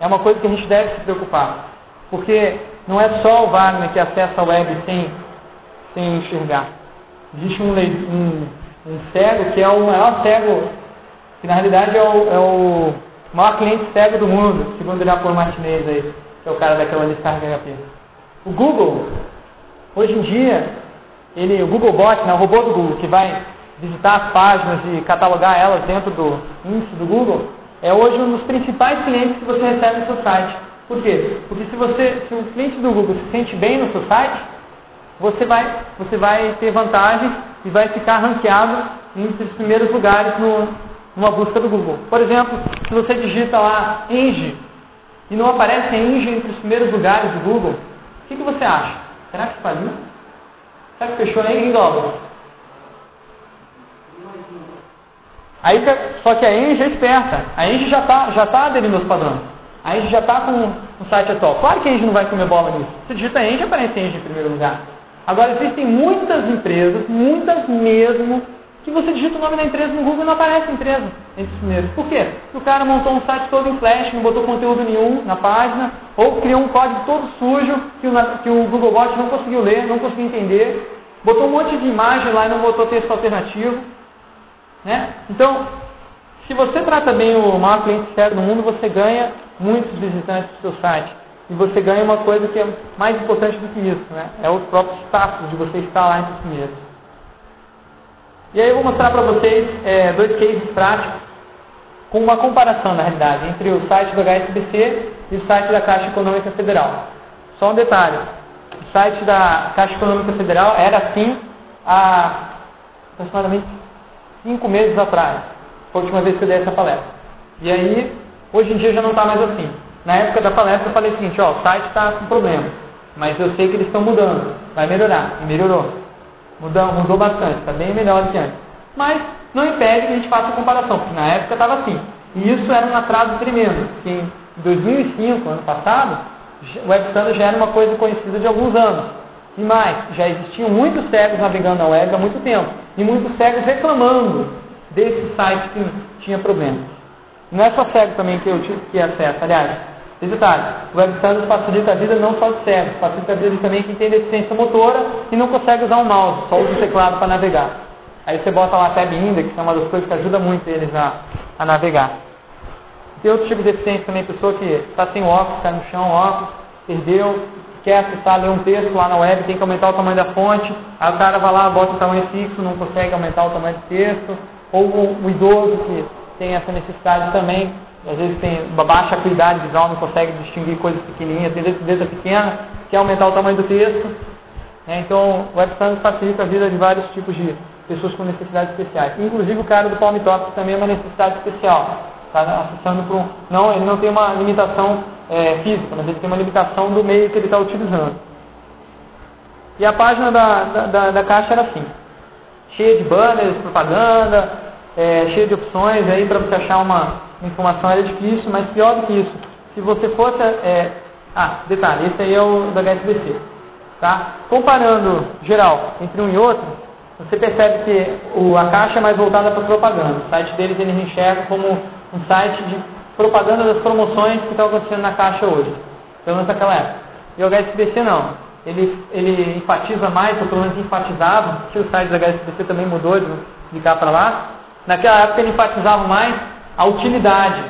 é uma coisa que a gente deve se preocupar. Porque não é só o Wagner que acessa a web sem, sem enxergar. Existe um, um, um cego que é o maior cego, que na realidade é o, é o maior cliente cego do mundo, segundo o por Martinez aí, que é o cara daquela descarga HP. O Google, hoje em dia, ele, o Google Bot, né, o robô do Google, que vai visitar as páginas e catalogar elas dentro do índice do Google, é hoje um dos principais clientes que você recebe no seu site. Por quê? Porque se, você, se o cliente do Google se sente bem no seu site, você vai, você vai ter vantagem e vai ficar ranqueado entre os primeiros lugares no, numa busca do Google. Por exemplo, se você digita lá Eng e não aparece Eng entre os primeiros lugares do Google, o que, que você acha? Será que faliu? Será que fechou em dólares? Aí, só que a Eng é esperta. A Eng já está já tá aderindo aos padrões. A Eng já está com o site atual. Claro que a Eng não vai comer bola nisso. Se digita Eng, aparece Eng em primeiro lugar. Agora, existem muitas empresas, muitas mesmo, que você digita o nome da empresa no Google e não aparece a empresa entre os primeiros. Por quê? Porque o cara montou um site todo em flash, não botou conteúdo nenhum na página, ou criou um código todo sujo que o, que o Google Bot não conseguiu ler, não conseguiu entender, botou um monte de imagem lá e não botou texto alternativo. Né? Então, se você trata bem o maior cliente externo do mundo, você ganha muitos visitantes do seu site. E você ganha uma coisa que é mais importante do que isso, né? é o próprio status de você estar lá entre os primeiros. E aí eu vou mostrar para vocês é, dois cases práticos com uma comparação, na realidade, entre o site do HSBC e o site da Caixa Econômica Federal. Só um detalhe, o site da Caixa Econômica Federal era assim há aproximadamente cinco meses atrás. Foi a última vez que eu dei essa palestra. E aí, hoje em dia já não está mais assim. Na época da palestra eu falei o seguinte, ó, o site está com problema, mas eu sei que eles estão mudando, vai melhorar. E melhorou. Mudou, mudou bastante, está bem melhor do que antes. Mas não impede que a gente faça a comparação, porque na época estava assim. E isso era um atraso tremendo, porque em 2005, ano passado, o Web Standard já era uma coisa conhecida de alguns anos. E mais, já existiam muitos cegos navegando na web há muito tempo. E muitos cegos reclamando desse site que tinha problemas. Não é só cego também que eu tive que acesso, aliás. Detalhe, o Web Standard facilita a vida não só de cegos, facilita a vida também quem tem deficiência motora e não consegue usar um mouse, só usa o teclado para navegar. Aí você bota lá a Tab Index, que é uma das coisas que ajuda muito eles a, a navegar. Tem outros tipos de deficiência também, pessoa que está sem óculos, está no chão, óculos, perdeu, quer acessar, ler um texto lá na web, tem que aumentar o tamanho da fonte, aí o cara vai lá, bota o tamanho fixo, não consegue aumentar o tamanho do texto, ou o, o idoso que tem essa necessidade também, às vezes tem uma baixa acuidade visual, não consegue distinguir coisas pequenininhas, tem letra pequena, quer aumentar o tamanho do texto. Né? Então, o Web Standard facilita a vida de vários tipos de pessoas com necessidades especiais. Inclusive o cara do Palm Top também é uma necessidade especial. Acessando para um... Não, ele não tem uma limitação é, física, mas ele tem uma limitação do meio que ele está utilizando. E a página da, da, da, da, caixa era assim, cheia de banners, propaganda, é, cheia de opções aí para você achar uma informação era difícil, mas pior do que isso, se você fosse. É, ah, detalhe, esse aí é o da HSBC. Tá? Comparando geral entre um e outro, você percebe que o, a caixa é mais voltada para propaganda. O site deles ele enxerga como um site de propaganda das promoções que estão acontecendo na caixa hoje, pelo menos naquela época. E o HSBC não. Ele, ele enfatiza mais, ou pelo menos enfatizava, que o site do HSBC também mudou de, de cá para lá. Naquela época ele enfatizava mais a utilidade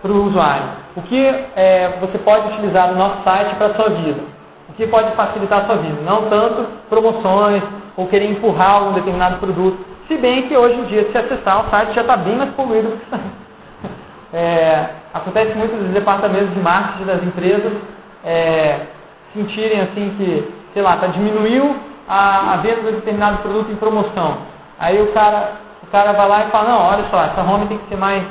para o usuário. O que é, você pode utilizar no nosso site para a sua vida? O que pode facilitar a sua vida? Não tanto promoções ou querer empurrar um determinado produto. Se bem que hoje em dia, se acessar o site já está bem mais poluído do [LAUGHS] que. É, acontece muito nos departamentos de marketing das empresas é, sentirem assim que sei lá, tá, diminuiu a, a venda de determinado produto em promoção. Aí o cara, o cara vai lá e fala, não, olha só, essa home tem que ser mais,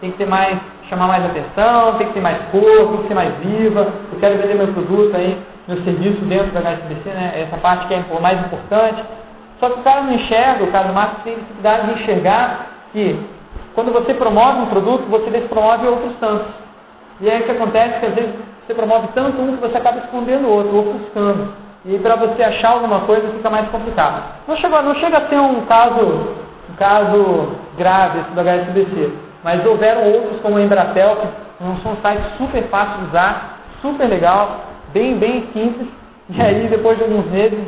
tem que ter mais, chamar mais atenção, tem que ter mais cor, tem que ser mais viva, eu quero vender meu produto aí, meu serviço dentro da HSBC, né? Essa parte que é mais importante. Só que o cara não enxerga, o cara do marketing tem dificuldade de enxergar que quando você promove um produto, você despromove outros tantos. E aí o que acontece é que às vezes você promove tanto um que você acaba escondendo o outro, ofuscando. E para você achar alguma coisa fica mais complicado. Não chega, não chega a ser um caso, um caso grave esse do HSBC, mas houveram outros como o Embratel, que são sites super fáceis de usar, super legal, bem, bem simples. E aí depois de alguns meses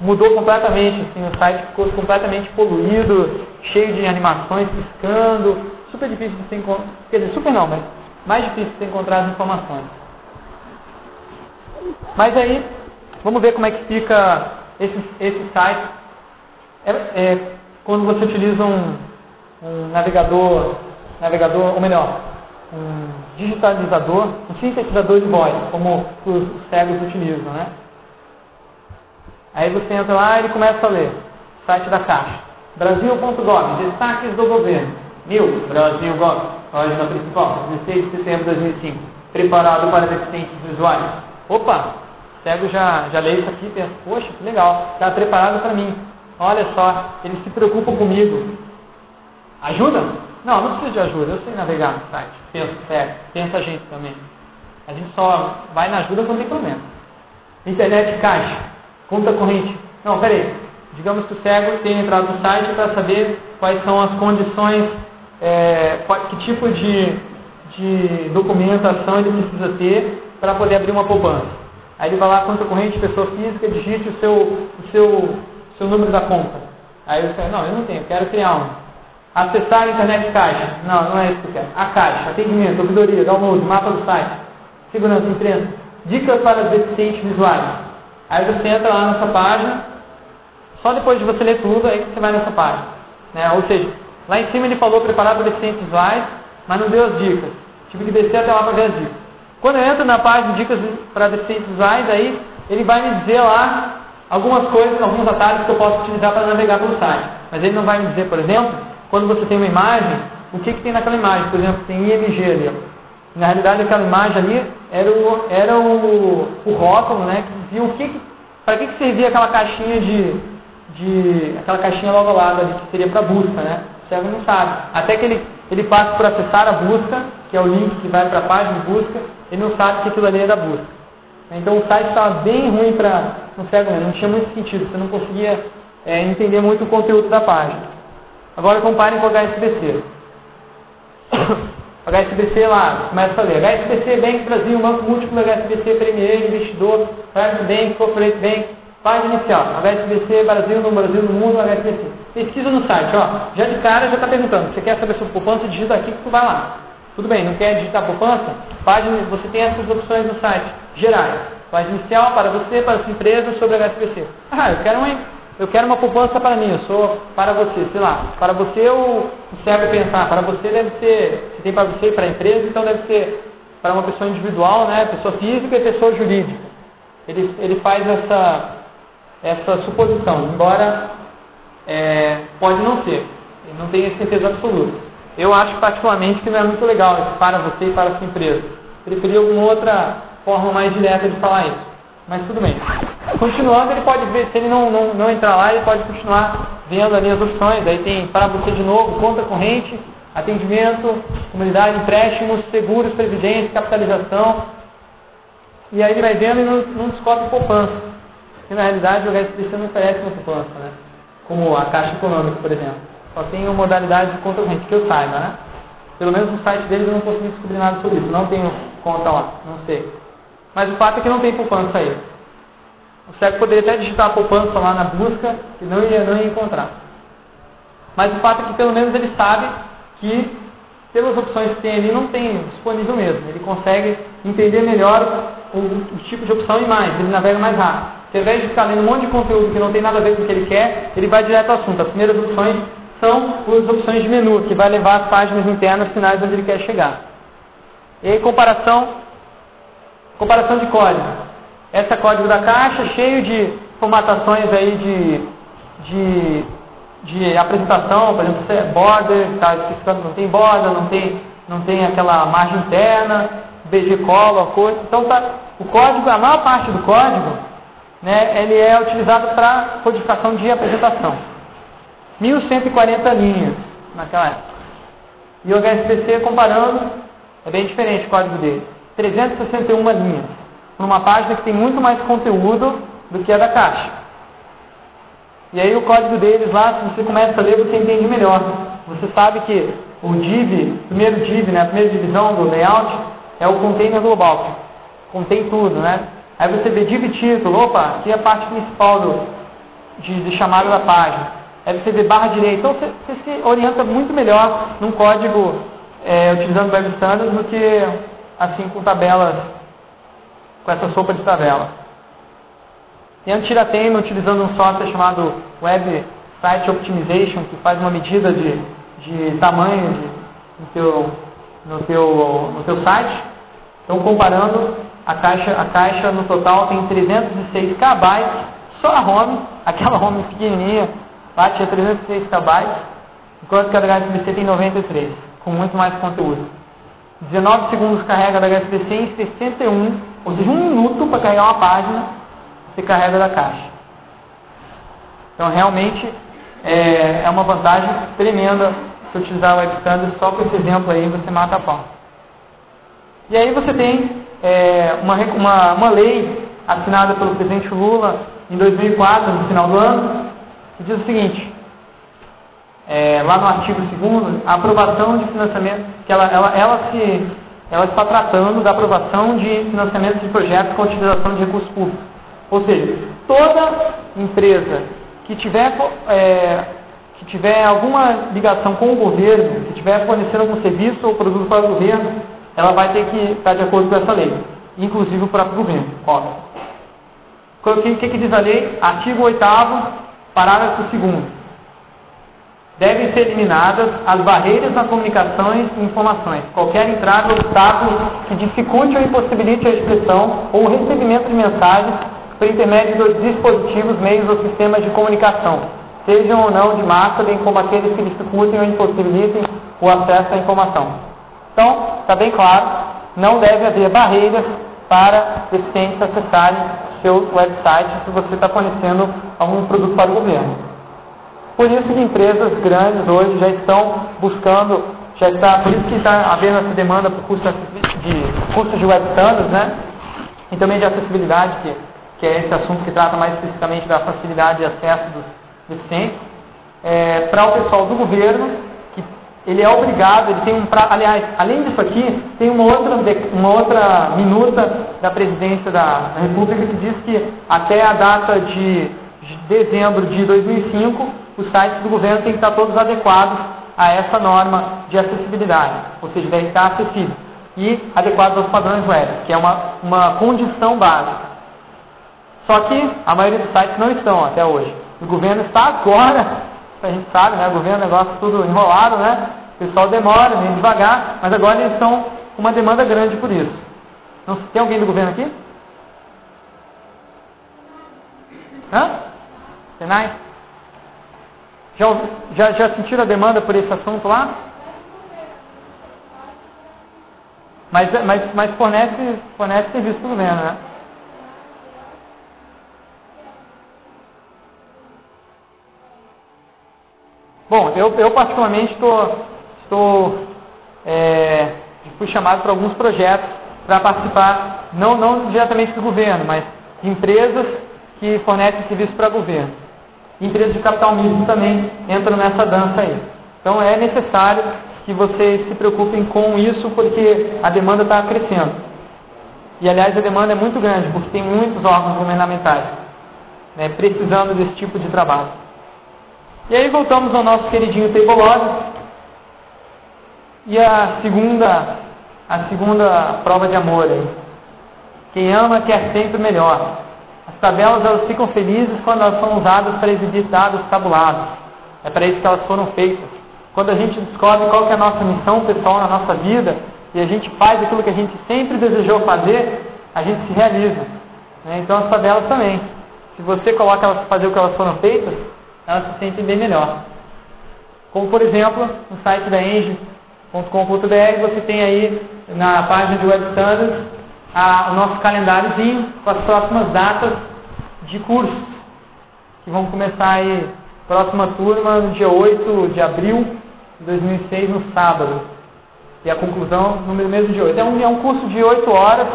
mudou completamente, assim, o site ficou completamente poluído, cheio de animações piscando, super difícil de se encontrar, quer dizer, super não, mas mais difícil de se encontrar as informações. Mas aí, vamos ver como é que fica esse, esse site. É, é, quando você utiliza um, um navegador, navegador, ou melhor, um digitalizador, um sintetizador de voz, como os cegos utilizam, né? Aí você entra lá e ele começa a ler. Site da Caixa. Brasil.gov, destaques do governo. Mil, Brasil Gov, página principal, 16 de setembro de 2005. Preparado para deficientes visuais. Opa, cego já, já lê isso aqui e pensa, poxa, que legal, está preparado para mim. Olha só, eles se preocupam comigo. Ajuda? Não, não precisa de ajuda, eu sei navegar no site. Pensa cego, pensa a gente também. A gente só vai na ajuda quando tem problema. Internet caixa. Conta corrente. Não, peraí. Digamos que o cego tenha entrado no site para saber quais são as condições, é, que tipo de, de documentação ele precisa ter para poder abrir uma poupança. Aí ele vai lá, conta corrente, pessoa física, digite o seu, o seu, seu número da conta. Aí você fala, não, eu não tenho, quero criar um. Acessar a internet caixa. Não, não é isso que eu quero. A caixa, atendimento, ouvidoria, download, mapa do site, segurança, imprensa, dicas para deficientes visuais. Aí você entra lá nessa página, só depois de você ler tudo, aí que você vai nessa página. Né? Ou seja, lá em cima ele falou preparar para deficientes visuais, mas não deu as dicas. Tive que descer até lá para ver as dicas. Quando eu entro na página de dicas para deficientes visuais, aí ele vai me dizer lá algumas coisas, alguns atalhos que eu posso utilizar para navegar pelo site. Mas ele não vai me dizer, por exemplo, quando você tem uma imagem, o que, que tem naquela imagem. Por exemplo, tem IMG ali. Na realidade, aquela imagem ali era o, era o, o rótulo, né, que dizia o que, para que, que servia aquela caixinha de, de, aquela caixinha logo ao lado ali, que seria para busca, né? O cego não sabe. Até que ele, ele passa por acessar a busca, que é o link que vai para a página de busca, ele não sabe que aquilo ali é da busca. Então o site estava bem ruim para um cego, né? não tinha muito sentido, você não conseguia é, entender muito o conteúdo da página. Agora comparem com o HSBC. HSBC lá, começa a ler. HSBC Bank Brasil, Banco Múltiplo, HSBC Premier, Investidor, Private Bank, Corporate Bank, página inicial. HSBC Brasil, no Brasil, no mundo, HSBC. Pesquisa no site, ó. Já de cara já está perguntando. Você quer saber sobre poupança? Digita aqui que tu vai lá. Tudo bem, não quer digitar poupança? Página, você tem essas opções no site, gerais. Página inicial para você, para sua empresa, sobre HSBC. Ah, eu quero uma eu quero uma poupança para mim, eu sou para você, sei lá, para você o serve pensar, para você deve ser, se tem para você e para a empresa, então deve ser para uma pessoa individual, né, pessoa física e pessoa jurídica. Ele, ele faz essa, essa suposição, embora é, pode não ser, ele não tem certeza absoluta. Eu acho particularmente que não é muito legal para você e para a sua empresa. Preferia alguma outra forma mais direta de falar isso. Mas tudo bem. Continuando, ele pode ver, se ele não, não, não entrar lá, ele pode continuar vendo ali as opções. Aí tem para você de novo, conta corrente, atendimento, comunidade, empréstimos, seguros, previdência, capitalização. E aí ele vai vendo e não, não descobre poupança. Porque na realidade o HSBC não oferece uma poupança, né? Como a Caixa Econômica, por exemplo. Só tem uma modalidade de conta corrente, que eu saiba, né? Pelo menos no site deles eu não consegui descobrir nada sobre isso. Não tenho conta lá, não sei. Mas o fato é que não tem poupança aí. O cego poderia até digitar a poupança lá na busca e não ia, não ia encontrar. Mas o fato é que pelo menos ele sabe que pelas opções que tem ali não tem disponível mesmo. Ele consegue entender melhor o, o tipo de opção e mais, ele navega mais rápido. Ao invés de ficar lendo um monte de conteúdo que não tem nada a ver com o que ele quer, ele vai direto ao assunto. As primeiras opções são as opções de menu, que vai levar as páginas internas finais onde ele quer chegar. E aí, comparação Comparação de código. Esse é código da caixa, cheio de formatações aí de, de, de apresentação, por exemplo, é border, tá não tem border, não tem, não tem aquela margem interna, BG color, coisa. Então tá, o código, a maior parte do código, né, ele é utilizado para codificação de apresentação. 1140 linhas naquela época. E o HSBC comparando, é bem diferente o código dele. 361 linhas. Numa página que tem muito mais conteúdo do que a da caixa. E aí o código deles lá, se você começa a ler, você entende melhor. Você sabe que o div, primeiro div, né, a primeira divisão do layout, é o container global, que contém tudo, né? Aí você vê div título, opa, aqui é a parte principal do, de, de chamada da página. Aí você vê barra direita. Então você, você se orienta muito melhor num código é, utilizando Web Standards do que assim com tabelas, com essa sopa de tabela. Tem a Tiratema utilizando um software chamado Web Site Optimization, que faz uma medida de, de tamanho de, no, teu, no, teu, no teu site. Então, comparando, a caixa, a caixa no total tem 306 KB, só a home, aquela [LAUGHS] home pequenininha, lá tinha 306 KB, enquanto que a HSBC tem 93, com muito mais conteúdo. 19 segundos carrega da HSBC em 61, ou seja, um minuto para carregar uma página, você carrega da caixa. Então, realmente, é, é uma vantagem tremenda se utilizar o Web Standard, só com esse exemplo aí você mata a pau. E aí você tem é, uma, uma, uma lei assinada pelo presidente Lula em 2004, no final do ano, que diz o seguinte, é, lá no artigo 2 a aprovação de financiamento, que ela, ela, ela, se, ela está tratando da aprovação de financiamento de projetos com utilização de recursos públicos. Ou seja, toda empresa que tiver, é, que tiver alguma ligação com o governo, que tiver fornecendo algum serviço ou produto para o governo, ela vai ter que estar de acordo com essa lei, inclusive o próprio governo, óbvio. O que, que, diz a lei? Artigo 8 parágrafo 2 devem ser eliminadas as barreiras nas comunicações e informações, qualquer entrada ou obstáculo que dificulte ou impossibilite a expressão ou o recebimento de mensagens por intermédio dos dispositivos, meios ou sistemas de comunicação, sejam ou não de massa, bem como aqueles que dificultem ou impossibilitem o acesso à informação. Então, está bem claro, não deve haver barreiras para deficientes acessarem seu website se você está fornecendo algum produto para o governo. Por isso que empresas grandes hoje já estão buscando, já está, por isso que está havendo essa demanda por cursos de, cursos de web standards, né? E também de acessibilidade, que, que é esse assunto que trata mais especificamente da facilidade de acesso dos deficientes. É, para o pessoal do governo, que ele é obrigado, ele tem um aliás, além disso aqui, tem uma outra, uma outra minuta da presidência da República que diz que até a data de dezembro de 2005 os sites do governo têm que estar todos adequados a essa norma de acessibilidade, ou seja, deve estar acessível e adequados aos padrões web, que é uma, uma condição básica. Só que a maioria dos sites não estão até hoje. O governo está agora, [LAUGHS] a gente sabe, né? O governo é um negócio tudo enrolado, né? O pessoal demora, vem devagar, mas agora eles estão com uma demanda grande por isso. Não, tem alguém do governo aqui? Hã? Senai? Já, já, já sentiram a demanda por esse assunto lá? Mas, mas, mas fornece, fornece serviço para o governo, né? Bom, eu, eu particularmente estou, estou é, fui chamado para alguns projetos para participar, não, não diretamente do governo, mas de empresas que fornecem serviço para o governo empresas de capital misto também entram nessa dança aí. Então é necessário que vocês se preocupem com isso porque a demanda está crescendo. E aliás a demanda é muito grande porque tem muitos órgãos governamentais né, precisando desse tipo de trabalho. E aí voltamos ao nosso queridinho Table E a segunda, a segunda prova de amor aí. Quem ama quer sempre melhor. As tabelas elas ficam felizes quando elas são usadas para exibir dados tabulados. É para isso que elas foram feitas. Quando a gente descobre qual é a nossa missão pessoal na nossa vida e a gente faz aquilo que a gente sempre desejou fazer, a gente se realiza. Né? Então as tabelas também. Se você coloca elas para fazer o que elas foram feitas, elas se sentem bem melhor. Como por exemplo, no site da Eng.com.br você tem aí na página de Web Standards a, o nosso calendáriozinho com as próximas datas de cursos que vão começar aí próxima turma no dia 8 de abril de 2006 no sábado. E a conclusão no mesmo dia 8. É um, é um curso de 8 horas,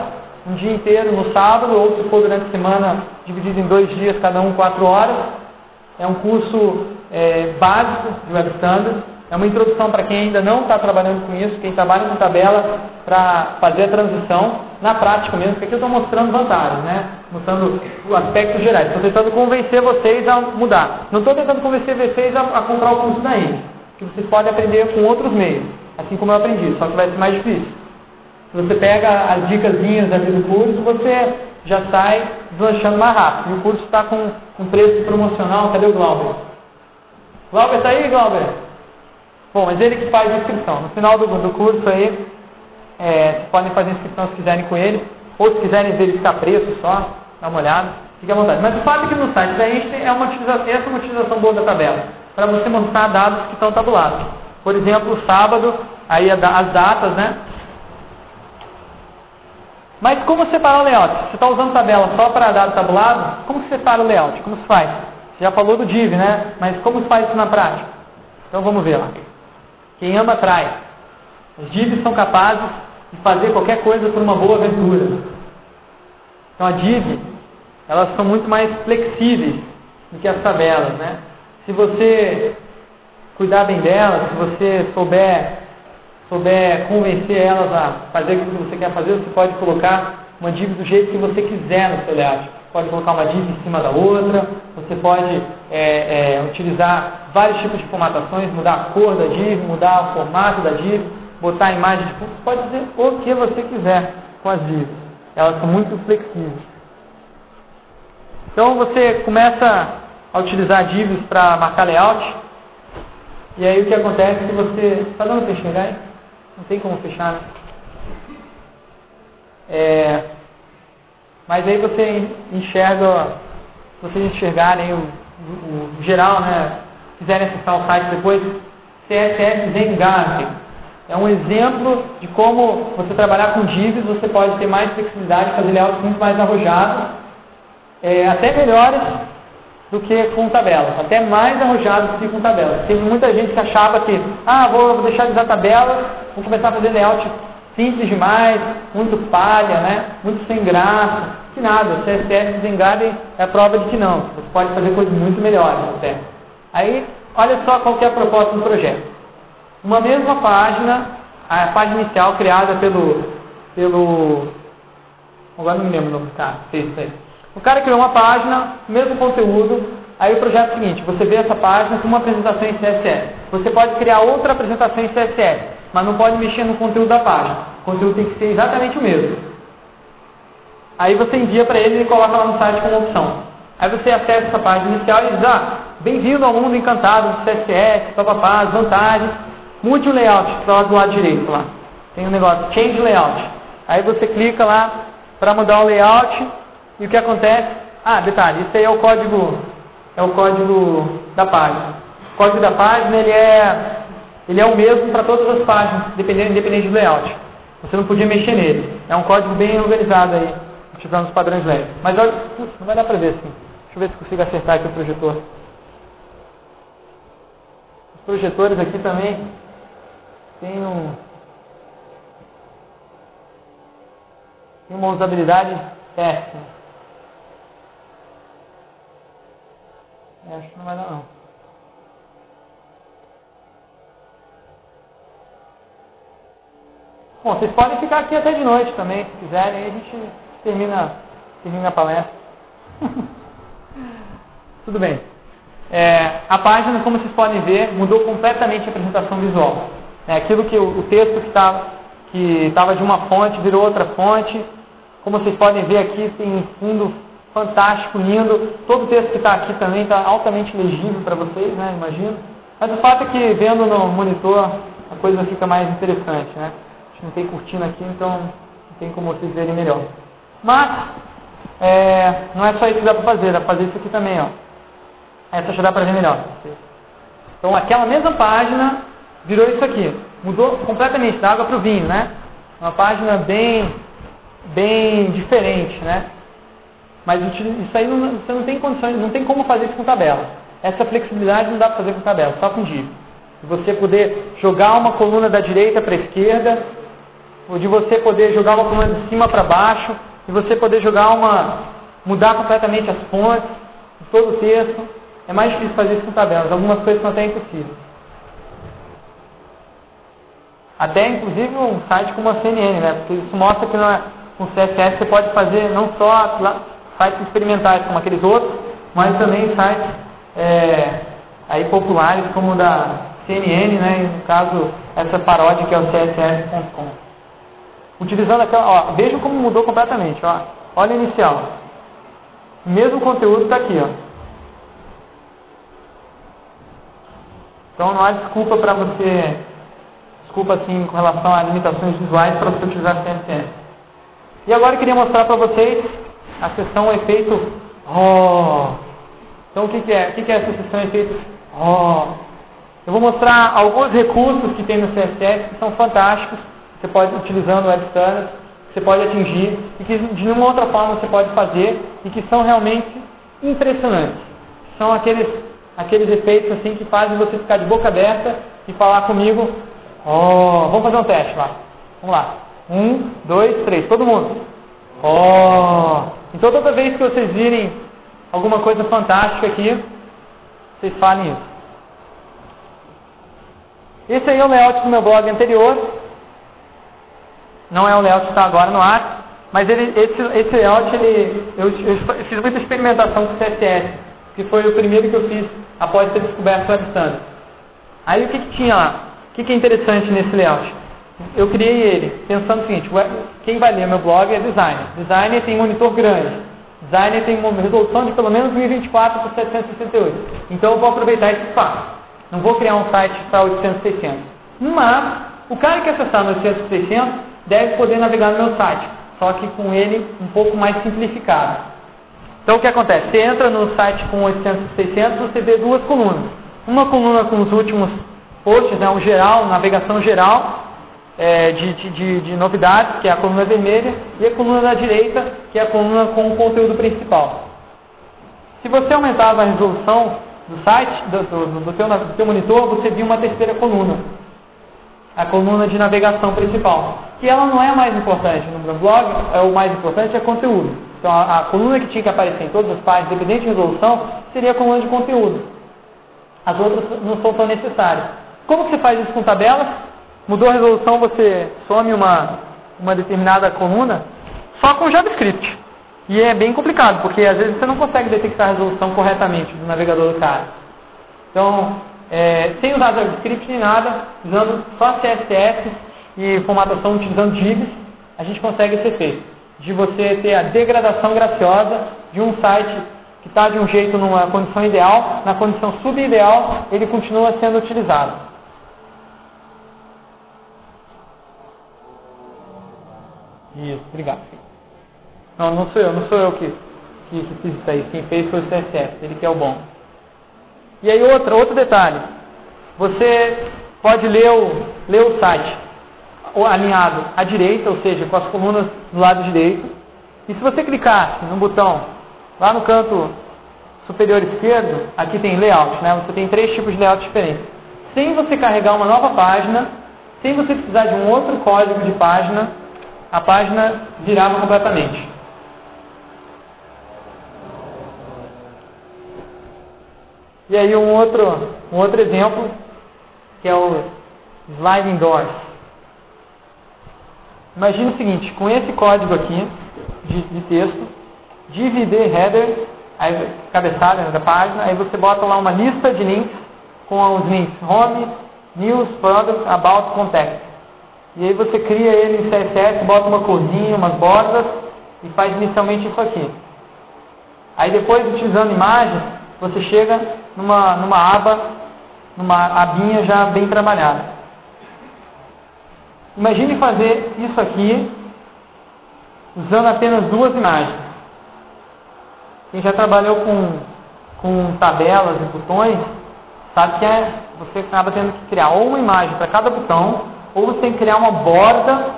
um dia inteiro no sábado, ou se for durante a semana, dividido em dois dias, cada um 4 horas. É um curso é, básico de Web Standards. É uma introdução para quem ainda não está trabalhando com isso, quem trabalha com tabela para fazer a transição na prática mesmo, porque aqui eu estou mostrando vantagens, né? mostrando aspectos gerais. Estou tentando convencer vocês a mudar. Não estou tentando convencer vocês a, a comprar o curso da Indy, que vocês podem aprender com outros meios, assim como eu aprendi, só que vai ser mais difícil. Se você pega as dicasinhas ali do curso, você já sai deslanchando mais rápido. E o curso está com um preço promocional. Cadê o Glauber? Glauber está aí, Glauber? Bom, mas ele que faz a inscrição. No final do, do curso aí, é, podem fazer inscrição se quiserem com ele, ou se quiserem verificar preço só, dá uma olhada, fique à vontade. Mas o fato é que no site da Einstein é uma utilização, essa é uma utilização boa da tabela, para você mostrar dados que estão tabulados. Por exemplo, sábado, aí as datas, né? Mas como separar o layout? Você está usando tabela só para dado tabulado? Como se separa o layout? Como se faz? Você já falou do div, né? Mas como se faz isso na prática? Então vamos ver lá. Quem ama traz. Os divs são capazes de fazer qualquer coisa por uma boa aventura. Então a div, elas são muito mais flexíveis do que as tabelas, né? Se você cuidar bem delas, se você souber, souber convencer elas a fazer o que você quer fazer, você pode colocar uma div do jeito que você quiser no seu. Pode colocar uma div em cima da outra, você pode é, é, utilizar vários tipos de formatações, mudar a cor da div, mudar o formato da div, botar a imagem de fundo, pode fazer o que você quiser com as divs. Elas são muito flexíveis. Então você começa a utilizar divs para marcar layout, e aí o que acontece é que você. Está dando para enxergar aí? Não tem como fechar, né? É, mas aí você enxerga, se vocês enxergarem o, o, o geral, né? quiserem acessar o site depois, CSS Zengarten. É um exemplo de como você trabalhar com divs, você pode ter mais flexibilidade, fazer layouts muito mais arrojados, é, até melhores do que com tabelas, até mais arrojados do que com tabelas. Tem muita gente que achava que, ah, vou, deixar de usar tabelas, vou começar a fazer layout simples demais, muito palha, né? muito sem graça. Que nada, o CSS Zengarden é a prova de que não. Você pode fazer coisas muito melhores até. Aí, olha só qual que é a proposta do projeto. Uma mesma página, a página inicial criada pelo. pelo agora não me lembro o nome do cara, fez isso aí. O cara criou uma página, mesmo conteúdo, aí o projeto é o seguinte, você vê essa página com uma apresentação em CSS. Você pode criar outra apresentação em CSS, mas não pode mexer no conteúdo da página. O conteúdo tem que ser exatamente o mesmo. Aí você envia para ele e coloca lá no site como opção. Aí você acessa essa página inicial e diz, ah, bem-vindo ao mundo encantado do CSS, papapá, vantagens. Mude o layout, está lá do lado direito lá. Tem um negócio, change layout. Aí você clica lá para mudar o layout e o que acontece? Ah, detalhe, isso aí é o código, é o código da página. O código da página ele é, ele é o mesmo para todas as páginas, dependendo, independente do layout. Você não podia mexer nele. É um código bem organizado aí, utilizando os padrões leves. Mas olha, não vai dar para ver assim. Deixa eu ver se consigo acertar aqui o projetor. Os projetores aqui também tem um tem uma usabilidade péssima. É, acho que não vai dar não. Bom, vocês podem ficar aqui até de noite também, se quiserem, aí a gente termina, termina a palestra. [LAUGHS] Tudo bem. É, a página, como vocês podem ver, mudou completamente a apresentação visual. É, aquilo que o, o texto que estava que estava de uma fonte virou outra fonte. Como vocês podem ver aqui, tem um fundo fantástico, lindo. Todo o texto que está aqui também está altamente legível para vocês, né? Imagino. Mas o fato é que vendo no monitor a coisa fica mais interessante, né? Não tem cortina aqui, então não tem como vocês verem melhor. Mas é, não é só isso que dá para fazer, dá para fazer isso aqui também, ó. Essa já dá para ver melhor. Então aquela mesma página virou isso aqui. Mudou completamente da água para o vinho, né? Uma página bem, bem diferente, né? Mas isso aí não, você não tem condições, não tem como fazer isso com tabela. Essa flexibilidade não dá para fazer com tabela, só com div. Você poder jogar uma coluna da direita para a esquerda, de você poder jogar uma coluna de cima para baixo, e você poder jogar uma, mudar completamente as fontes, todo o texto. É mais difícil fazer isso com tabelas. Algumas coisas são até impossíveis. Até inclusive um site como a CNN, né? Porque isso mostra que é, com CSS você pode fazer não só sites experimentais como aqueles outros, mas também sites é, aí populares como o da CNN, né? No caso essa paródia que é o CSS.com. Utilizando aquela, ó, vejam como mudou completamente, ó. Olha o inicial. Mesmo conteúdo está aqui, ó. Então não há desculpa para você desculpa assim com relação a limitações visuais para você utilizar CSS. E agora eu queria mostrar para vocês a seção efeito oh. Então o que, que é? O que, que é essa seção efeito oh? Eu vou mostrar alguns recursos que tem no CSS que são fantásticos. Você pode utilizando Web Standards, você pode atingir e que de nenhuma outra forma você pode fazer e que são realmente impressionantes. São aqueles aqueles efeitos assim que fazem você ficar de boca aberta e falar comigo Oh, vamos fazer um teste lá. Vamos lá. Um, dois, três. Todo mundo. Oh. Então toda vez que vocês virem alguma coisa fantástica aqui, vocês falem isso. Esse aí é o layout do meu blog anterior. Não é o layout que está agora no ar. Mas ele, esse, esse layout, ele, eu, eu, fiz muita experimentação com CSS. Que foi o primeiro que eu fiz após ter descoberto o Web Standard. Aí o que, que tinha lá? O que, que é interessante nesse layout? Eu criei ele pensando o seguinte, quem vai ler meu blog é designer. Designer tem monitor grande. Designer tem uma resolução de pelo menos 1024 por 768. Então eu vou aproveitar esse espaço. Não vou criar um site para 800, 600. Mas o cara que acessar no 800, 600 deve poder navegar no meu site. Só que com ele um pouco mais simplificado. Então o que acontece? Você entra no site com 800, 600, você vê duas colunas. Uma coluna com os últimos posts, né, um geral, navegação geral é, de, de, de, novidades, que é a coluna vermelha, e a coluna da direita, que é a coluna com o conteúdo principal. Se você aumentava a resolução do site, do, do, do, teu, do teu monitor, você via uma terceira coluna, a coluna de navegação principal, que ela não é mais importante no meu blog, é o mais importante é conteúdo. Então a, a coluna que tinha que aparecer em todas as páginas, independente de resolução, seria a coluna de conteúdo. As outras não são tão necessárias. Como que você faz isso com tabelas? Mudou a resolução, você some uma, uma determinada coluna só com JavaScript. E é bem complicado, porque às vezes você não consegue detectar a resolução corretamente do navegador do cara. Então, é, sem usar JavaScript nem nada, usando só CSS e formatação utilizando divs, a gente consegue esse efeito de você ter a degradação graciosa de um site que está de um jeito numa condição ideal, na condição subideal, ele continua sendo utilizado. Isso, obrigado. Não, não sou eu, não sou eu que, que, que fiz isso aí. Quem fez foi o CSS, ele que é o bom. E aí outra, outro detalhe. Você pode ler o, ler o site alinhado à direita, ou seja, com as colunas do lado direito. E se você clicar no botão lá no canto superior esquerdo, aqui tem layout, né? Você tem três tipos de layout diferentes. Sem você carregar uma nova página, sem você precisar de um outro código de página, a página virava completamente. E aí um outro, um outro exemplo, que é o sliding doors. Imagine o seguinte, com esse código aqui de, de texto, dividir header, aí, cabeçada da página, aí você bota lá uma lista de links com os links home, news, product, about, contact. E aí você cria ele em CSS, bota uma corzinha, umas bordas e faz inicialmente isso aqui. Aí depois, utilizando imagens, você chega numa, numa aba, numa abinha já bem trabalhada. Imagine fazer isso aqui usando apenas duas imagens. quem já trabalhou com, com tabelas e botões, sabe que é, você acaba tendo que criar ou uma imagem para cada botão, ou você tem que criar uma borda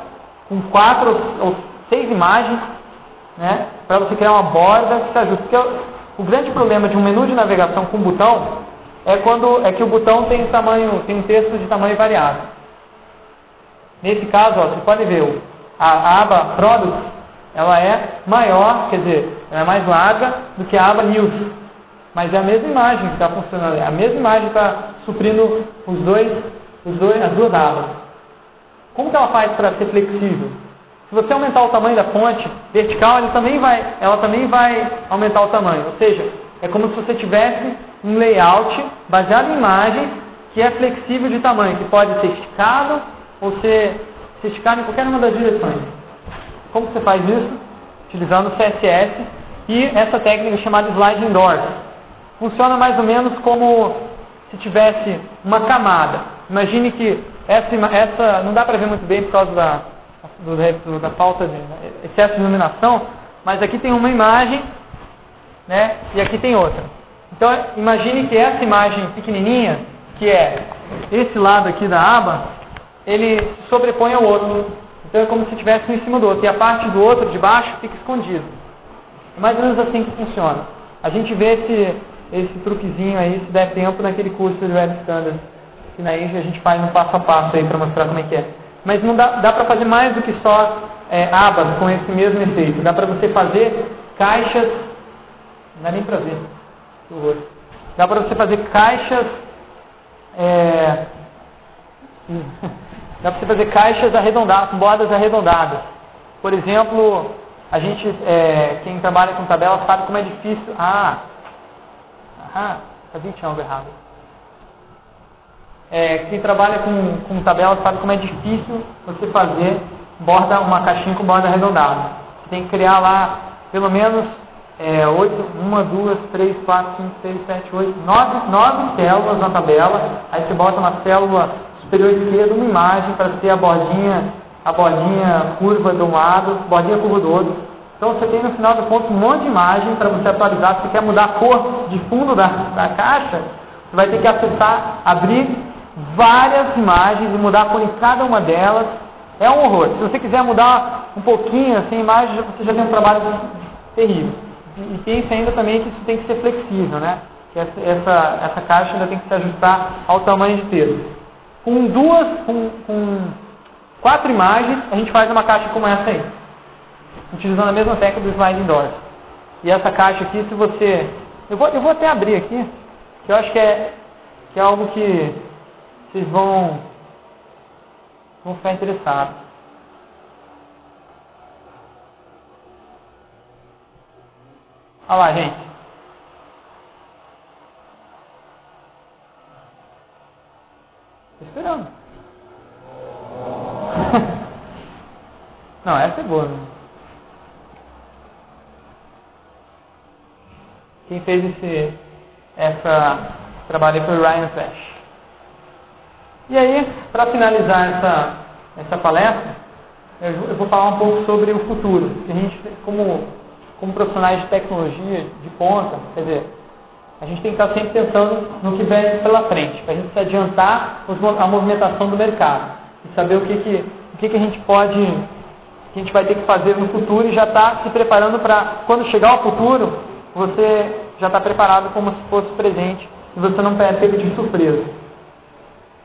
com quatro ou seis imagens, né, para você criar uma borda que se ajuste. Porque o grande problema de um menu de navegação com botão é quando é que o botão tem tamanho, tem um texto de tamanho variável. Nesse caso, ó, vocês podem ver, a, a aba Products, ela é maior, quer dizer, ela é mais larga do que a aba News. Mas é a mesma imagem que está funcionando, é a mesma imagem que está suprindo os dois, os dois, as duas abas. Como que ela faz para ser flexível? Se você aumentar o tamanho da fonte vertical, ela também vai, ela também vai aumentar o tamanho. Ou seja, é como se você tivesse um layout baseado em imagens que é flexível de tamanho, que pode ser esticado ou ser, ser esticado em qualquer uma das direções. Como você faz isso? Utilizando CSS e essa técnica chamada sliding doors. Funciona mais ou menos como se tivesse uma camada. Imagine que essa, essa não dá para ver muito bem por causa da, do, da falta de excesso de iluminação, mas aqui tem uma imagem né, e aqui tem outra. Então imagine que essa imagem pequenininha, que é esse lado aqui da aba, ele se sobrepõe ao outro. Então é como se estivesse um em cima do outro. E a parte do outro, de baixo, fica escondido. É mais ou menos assim que funciona. A gente vê esse, esse truquezinho aí, se der tempo, naquele curso de Web Standards. Que na INGE a gente faz um passo a passo aí para mostrar como é que é. Mas não dá, dá para fazer mais do que só é, abas com esse mesmo efeito. Dá para você fazer caixas. Não dá nem para ver. Dá para você fazer caixas. É, [LAUGHS] dá para você fazer caixas arredondadas, com bordas arredondadas. Por exemplo, a gente, é, quem trabalha com tabela sabe como é difícil. Ah, ah, tinha algo errado. É, quem trabalha com, com tabela sabe como é difícil você fazer borda, uma caixinha com borda arredondada. Você tem que criar lá pelo menos é, 8, 1, 2, 3, 4, 5, 6, 7, 8, 9, 9 células na tabela. Aí você bota na célula superior esquerda uma imagem para ter a bordinha, a bordinha curva de um lado, bordinha curva do outro. Então você tem no final do ponto um monte de imagem para você atualizar. Se você quer mudar a cor de fundo da, da caixa, você vai ter que acessar, abrir várias imagens e mudar a cor em cada uma delas. É um horror. Se você quiser mudar um pouquinho assim, imagem, você já tem um trabalho terrível. E pense ainda também que isso tem que ser flexível, né? Que essa, essa, essa caixa ainda tem que se ajustar ao tamanho de texto. Com duas, com, com quatro imagens, a gente faz uma caixa como essa aí. Utilizando a mesma técnica do sliding doors. E essa caixa aqui, se você... Eu vou, eu vou até abrir aqui, que eu acho que é, que é algo que vocês vão, vão ficar interessados. Olha lá, gente. Estou esperando. [LAUGHS] Não, essa é boa. Né? Quem fez esse essa trabalho foi o Ryan Flash. E aí, para finalizar essa, essa palestra, eu vou falar um pouco sobre o futuro. A gente, como, como profissionais de tecnologia de ponta, quer dizer, a gente tem que estar sempre pensando no que vem pela frente, para a gente se adiantar a movimentação do mercado e saber o que, que, o que, que a gente pode, que a gente vai ter que fazer no futuro e já estar tá se preparando para, quando chegar ao futuro, você já está preparado como se fosse presente e você não pega de surpresa.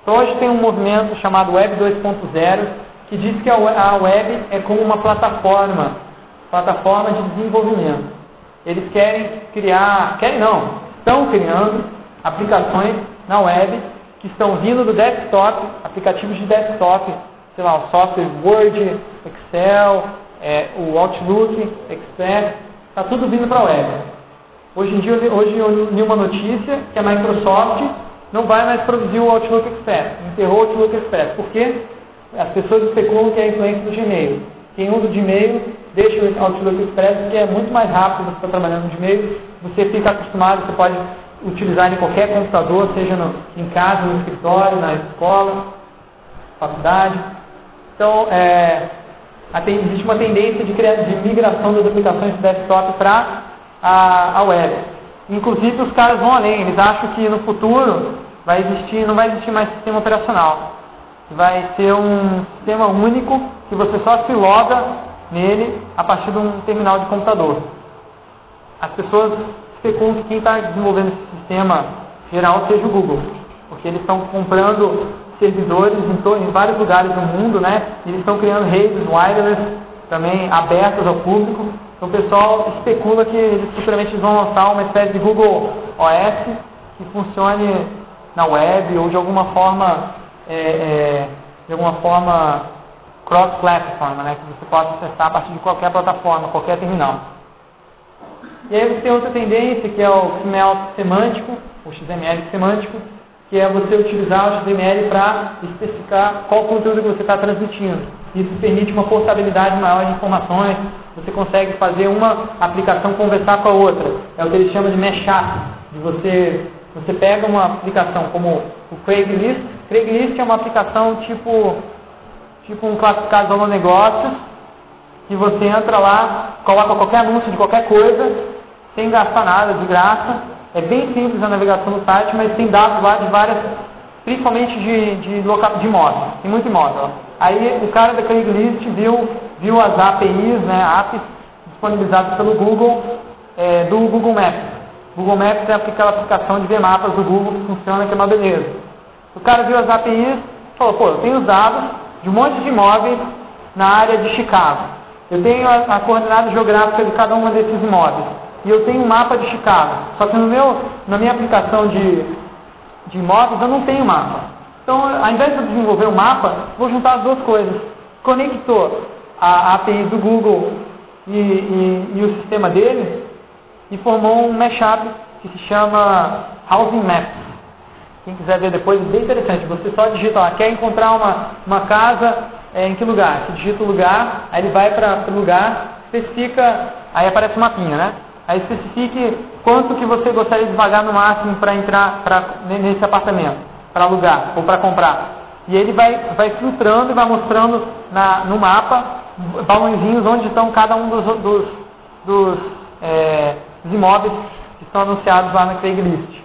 Então hoje tem um movimento chamado Web 2.0 que diz que a web é como uma plataforma, plataforma de desenvolvimento. Eles querem criar, querem não, estão criando aplicações na web que estão vindo do desktop, aplicativos de desktop, sei lá, o software Word, Excel, é, o Outlook, Excel, está tudo vindo para a web. Hoje em dia, hoje eu li uma notícia que a Microsoft não vai mais produzir o Outlook Express. Enterrou o Outlook Express. Por quê? As pessoas especulam que é a influência do Gmail. Quem usa o Gmail, deixa o Outlook Express, porque é muito mais rápido você está trabalhando no Gmail. Você fica acostumado, você pode utilizar em qualquer computador, seja no, em casa, no escritório, na escola, faculdade. Então, é, existe uma tendência de, criar, de migração das aplicações de desktop para a, a web. Inclusive os caras vão além, eles acham que no futuro vai existir, não vai existir mais sistema operacional. Vai ser um sistema único que você só se loga nele a partir de um terminal de computador. As pessoas especulam que quem está desenvolvendo esse sistema geral seja o Google, porque eles estão comprando servidores em, em, vários lugares do mundo, né? E eles estão criando redes wireless também abertas ao público. Então o pessoal especula que eles futuramente vão lançar uma espécie de Google OS que funcione na web ou de alguma forma é, é, de alguma forma cross-platform, né? Que você possa acessar a partir de qualquer plataforma, qualquer terminal. E aí você tem outra tendência que é o XML semântico, o XML semântico, que é você utilizar o XML para especificar qual conteúdo que você está transmitindo. Isso permite uma portabilidade maior de informações, você consegue fazer uma aplicação conversar com a outra. É o que eles chamam de mashup, de você, você pega uma aplicação como o Craigslist, Craigslist é uma aplicação tipo, tipo um classificador de negócios, que você entra lá, coloca qualquer anúncio de qualquer coisa, sem gastar nada, de graça, é bem simples a navegação do site, mas tem dados lá de várias, principalmente de, de, de imóveis. Tem muito imóvel. Aí o cara da Craigslist viu, viu as APIs, né, APIs disponibilizadas pelo Google, é, do Google Maps. Google Maps é aquela aplicação de ver mapas do Google que funciona, que é uma beleza. O cara viu as APIs, falou, pô, eu tenho os dados de um monte de imóveis na área de Chicago. Eu tenho a, a coordenada geográfica de cada um desses imóveis e eu tenho um mapa de Chicago. Só que no meu, na minha aplicação de, de imóveis eu não tenho mapa. Então, ao invés de desenvolver o um mapa, vou juntar as duas coisas. Conectou a API do Google e, e, e, o sistema dele e formou um mashup que se chama Housing Maps. Quem quiser ver depois, é bem interessante. Você só digita lá, quer encontrar uma, uma casa é, em que lugar? Você digita o lugar, aí ele vai para o lugar, especifica, aí aparece o mapinha, né? Aí especifique quanto que você gostaria de pagar no máximo para entrar pra, nesse apartamento, para alugar ou para comprar. E ele vai, vai filtrando e vai mostrando na, no mapa balãozinhos onde estão cada um dos, dos, dos, é, dos imóveis que estão anunciados lá na Craigslist.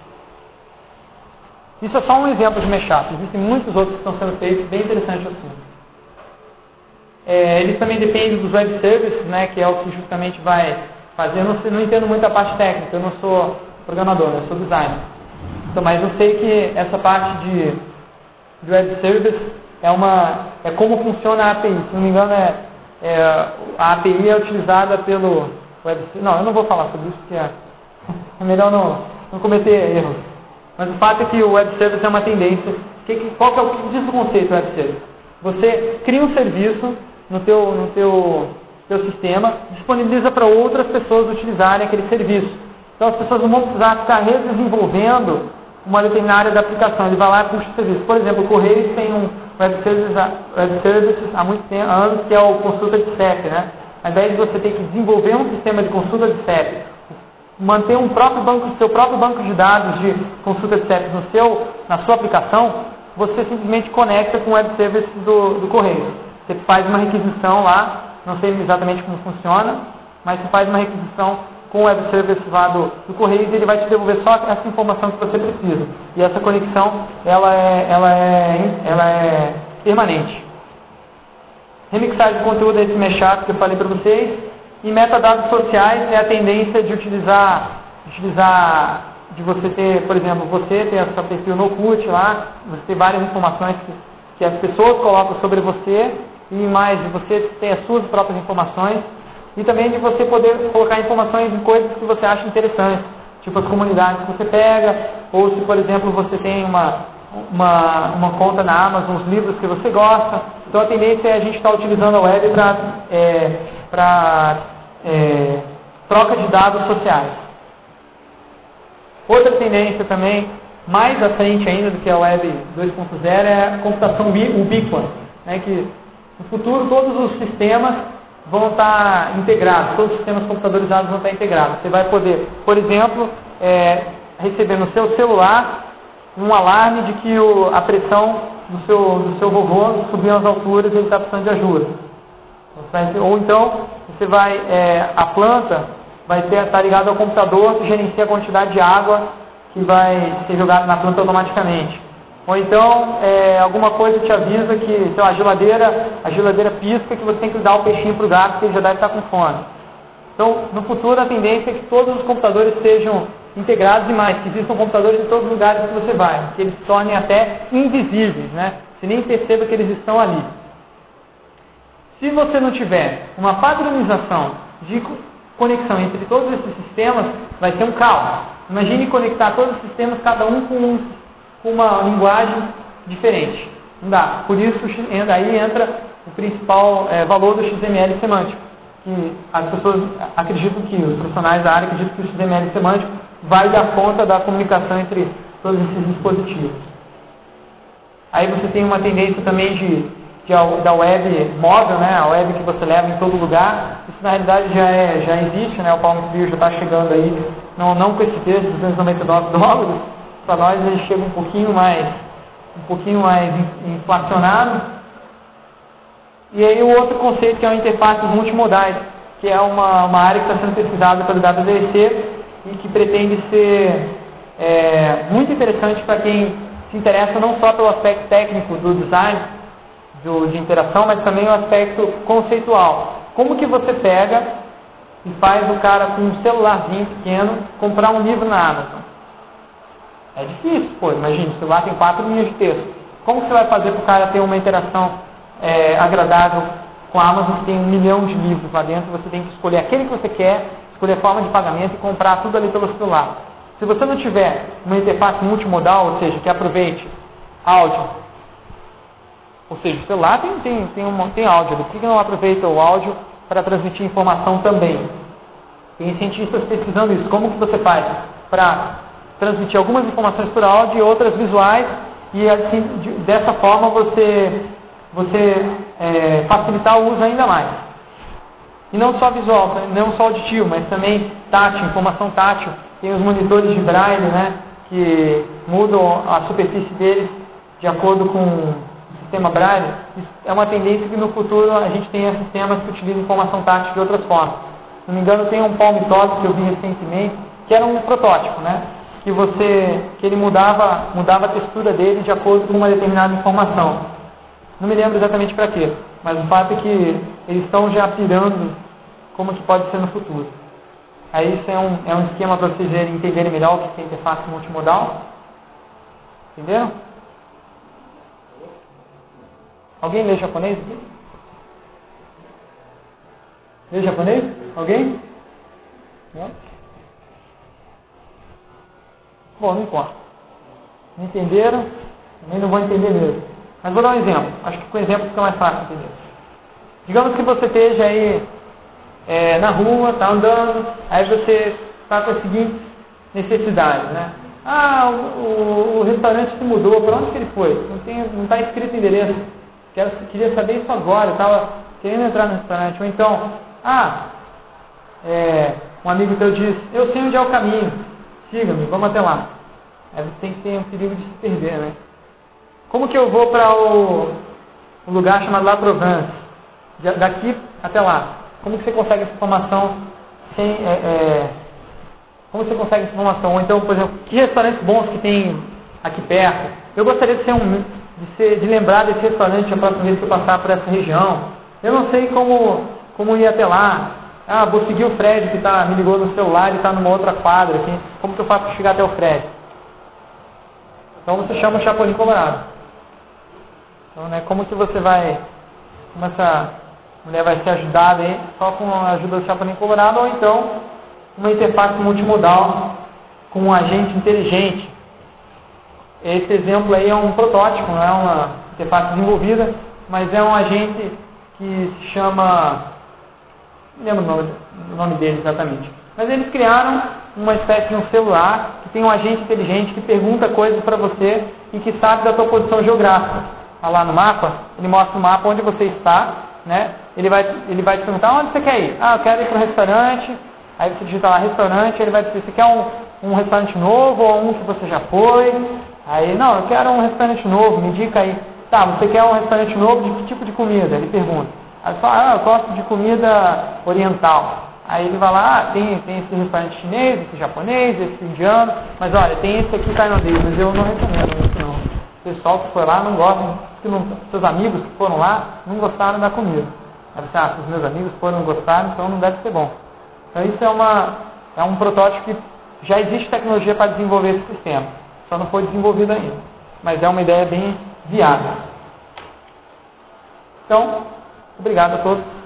Isso é só um exemplo de mashup. Existem muitos outros que estão sendo feitos, bem interessantes assim. É, eles também dependem dos web services, né, que é o que justamente vai fazer. Eu não, não entendo muito a parte técnica, eu não sou programador, eu sou designer. Então, mas eu sei que essa parte de, de web service é, uma, é como funciona a API. Se não me engano, é, é a API é utilizada pelo web Não, eu não vou falar sobre isso, porque é, [LAUGHS] é melhor não, não cometer erros. Mas o fato é que o web service é uma tendência. Que, que, qual que é o que diz o conceito web service? Você cria um serviço no teu, no teu seu sistema, disponibiliza para outras pessoas utilizarem aquele serviço. Então as pessoas não vão precisar ficar redesenvolvendo uma determinada área da aplicação. Ele vai lá e puxa o serviço. Por exemplo, o Correios tem um web services, web services há muitos anos que é o consulta de CEP. Né? Ao invés de você ter que desenvolver um sistema de consulta de CEP, manter um próprio banco, seu próprio banco de dados de consulta de CEP no seu, na sua aplicação, você simplesmente conecta com o web service do, do Correio. Você faz uma requisição lá não sei exatamente como funciona, mas você faz uma requisição com o web service do, do Correio e ele vai te devolver só essa informação que você precisa. E essa conexão, ela é, ela é, ela é permanente. Remixagem de conteúdo é esse mashup que eu falei para vocês. E metadados sociais é a tendência de utilizar, utilizar de você ter, por exemplo, você ter seu perfil no CUT lá, você ter várias informações que, que as pessoas colocam sobre você e mais você ter as suas próprias informações e também de você poder colocar informações em coisas que você acha interessantes, tipo as comunidades que você pega, ou se, por exemplo, você tem uma, uma, uma conta na Amazon, os livros que você gosta. Então a tendência é a gente estar utilizando a web para é, é, troca de dados sociais. Outra tendência também, mais à frente ainda do que a web 2.0, é a computação ubíqua, né, que no futuro, todos os sistemas vão estar integrados, todos os sistemas computadorizados vão estar integrados. Você vai poder, por exemplo, é, receber no seu celular um alarme de que o, a pressão do seu, do seu vovô subiu às alturas e ele está precisando de ajuda. Ou então, você vai, é, a planta, vai estar tá ligado ao computador que gerencia a quantidade de água que vai ser jogada na planta automaticamente. Ou então, é, alguma coisa te avisa que, sei lá, a geladeira, a geladeira pisca que você tem que dar o peixinho para o gato que ele já deve estar com fome. Então, no futuro, a tendência é que todos os computadores sejam integrados e mais, que existam computadores em todos os lugares que você vai, que eles se tornem até invisíveis, né? Você nem perceba que eles estão ali. Se você não tiver uma padronização de conexão entre todos esses sistemas, vai ser um caos. Imagine conectar todos os sistemas, cada um com, um, com uma linguagem diferente. Não dá. Por isso, aí entra o principal é, valor do XML semântico. Que as pessoas acreditam que, os profissionais da área acreditam que o XML semântico vai dar conta da comunicação entre todos esses dispositivos. Aí você tem uma tendência também de é da web móvel, né, a web que você leva em todo lugar, isso na realidade já, é, já existe, né, o Palm Sphere já está chegando aí, não, não com esse preço de 299 dólares, para nós ele chega um pouquinho mais, um pouquinho mais inflacionado. E aí o outro conceito que é o interfaces multimodais, que é uma, uma área que está sendo pesquisada pelo WDC e que pretende ser é, muito interessante para quem se interessa não só pelo aspecto técnico do design, do, de interação, mas também o aspecto conceitual. Como que você pega e faz o cara com um celularzinho pequeno comprar um livro na Amazon? É difícil, pô, imagina, o celular tem quatro linhas de texto. Como você vai fazer para o cara ter uma interação é, agradável com a Amazon que tem um milhão de livros lá dentro? Você tem que escolher aquele que você quer, escolher a forma de pagamento e comprar tudo ali pelo celular. Se você não tiver uma interface multimodal, ou seja, que aproveite áudio, ou seja, o celular tem, tem, tem, um, tem áudio, por que não aproveita o áudio para transmitir informação também? Tem cientistas pesquisando isso. Como que você faz para transmitir algumas informações por áudio e outras visuais e assim, de, dessa forma você, você é, facilitar o uso ainda mais. E não só visual, não só auditivo, mas também tátil, informação tátil. Tem os monitores de braille, né, que mudam a superfície deles de acordo com sistema Braille, é uma tendência que no futuro a gente tenha sistemas que utilizam informação tática de outras formas. Se não me engano, tem um Palm Top que eu vi recentemente, que era um protótipo, né? Que você, que ele mudava, mudava a textura dele de acordo com uma determinada informação. Não me lembro exatamente para quê, mas o fato é que eles estão já pirando como que pode ser no futuro. Aí isso é um, é um esquema para vocês entenderem melhor o que é interface multimodal. Entenderam? Alguém lê japonês aqui? Lê japonês? Alguém? Não? Bom, não importa. Não entenderam? Também não vão entender mesmo. Mas vou dar um exemplo. Acho que com exemplo fica mais fácil entender. Digamos que você esteja aí é, na rua, está andando, aí você está com as seguintes necessidades, né? Ah, o, o, o restaurante se mudou, para onde que ele foi? Não está escrito endereço. Quero, queria saber isso agora, estava querendo entrar no restaurante. Ou então, ah, é, um amigo teu diz, eu sei onde é o caminho, siga-me, vamos até lá. Aí você tem que ter um perigo de se perder, né? Como que eu vou para o, um lugar chamado La Provence? Daqui até lá. Como que você consegue essa informação sem. É, é, como você consegue essa informação? Ou então, por exemplo, que restaurantes bons que tem aqui perto? Eu gostaria de ser um de, ser, de lembrar desse restaurante a próxima vez que eu passar por essa região. Eu não sei como, como ir até lá. Ah, vou seguir o Fred que tá, me ligou no celular e está numa outra quadra. Assim. Como que eu faço para chegar até o Fred? Então você chama o Chapolin Colorado. Então, né, como que você vai, como essa mulher vai ser ajudada aí, só com a ajuda do Chapolin Colorado, ou então uma interface multimodal com um agente inteligente esse exemplo aí é um protótipo, não é uma interface desenvolvida, mas é um agente que se chama. Não lembro o nome, o nome dele exatamente. Mas eles criaram uma espécie de um celular que tem um agente inteligente que pergunta coisas para você e que sabe da sua posição geográfica. Tá lá no mapa, ele mostra o mapa onde você está, né? Ele vai, ele vai te perguntar onde você quer ir. Ah, eu quero ir para um restaurante. Aí você digita lá restaurante, ele vai dizer, você quer um, um restaurante novo ou um que você já foi? Aí, não, eu quero um restaurante novo, me indica aí. Tá, você quer um restaurante novo de que tipo de comida? Ele pergunta. Aí fala, ah, eu gosto de comida oriental. Aí ele vai lá, ah, tem, tem esse restaurante chinês, esse japonês, esse indiano, mas olha, tem esse aqui tailandês, mas eu não recomendo isso não. O pessoal que foi lá não gosta, que não, seus amigos que foram lá não gostaram da comida. Aí você, ah, os meus amigos foram não gostaram, então não deve ser bom. Então isso é, uma, é um protótipo que já existe tecnologia para desenvolver esse sistema, só não foi desenvolvido ainda. Mas é uma ideia bem viável. Então, Obrigado a todos.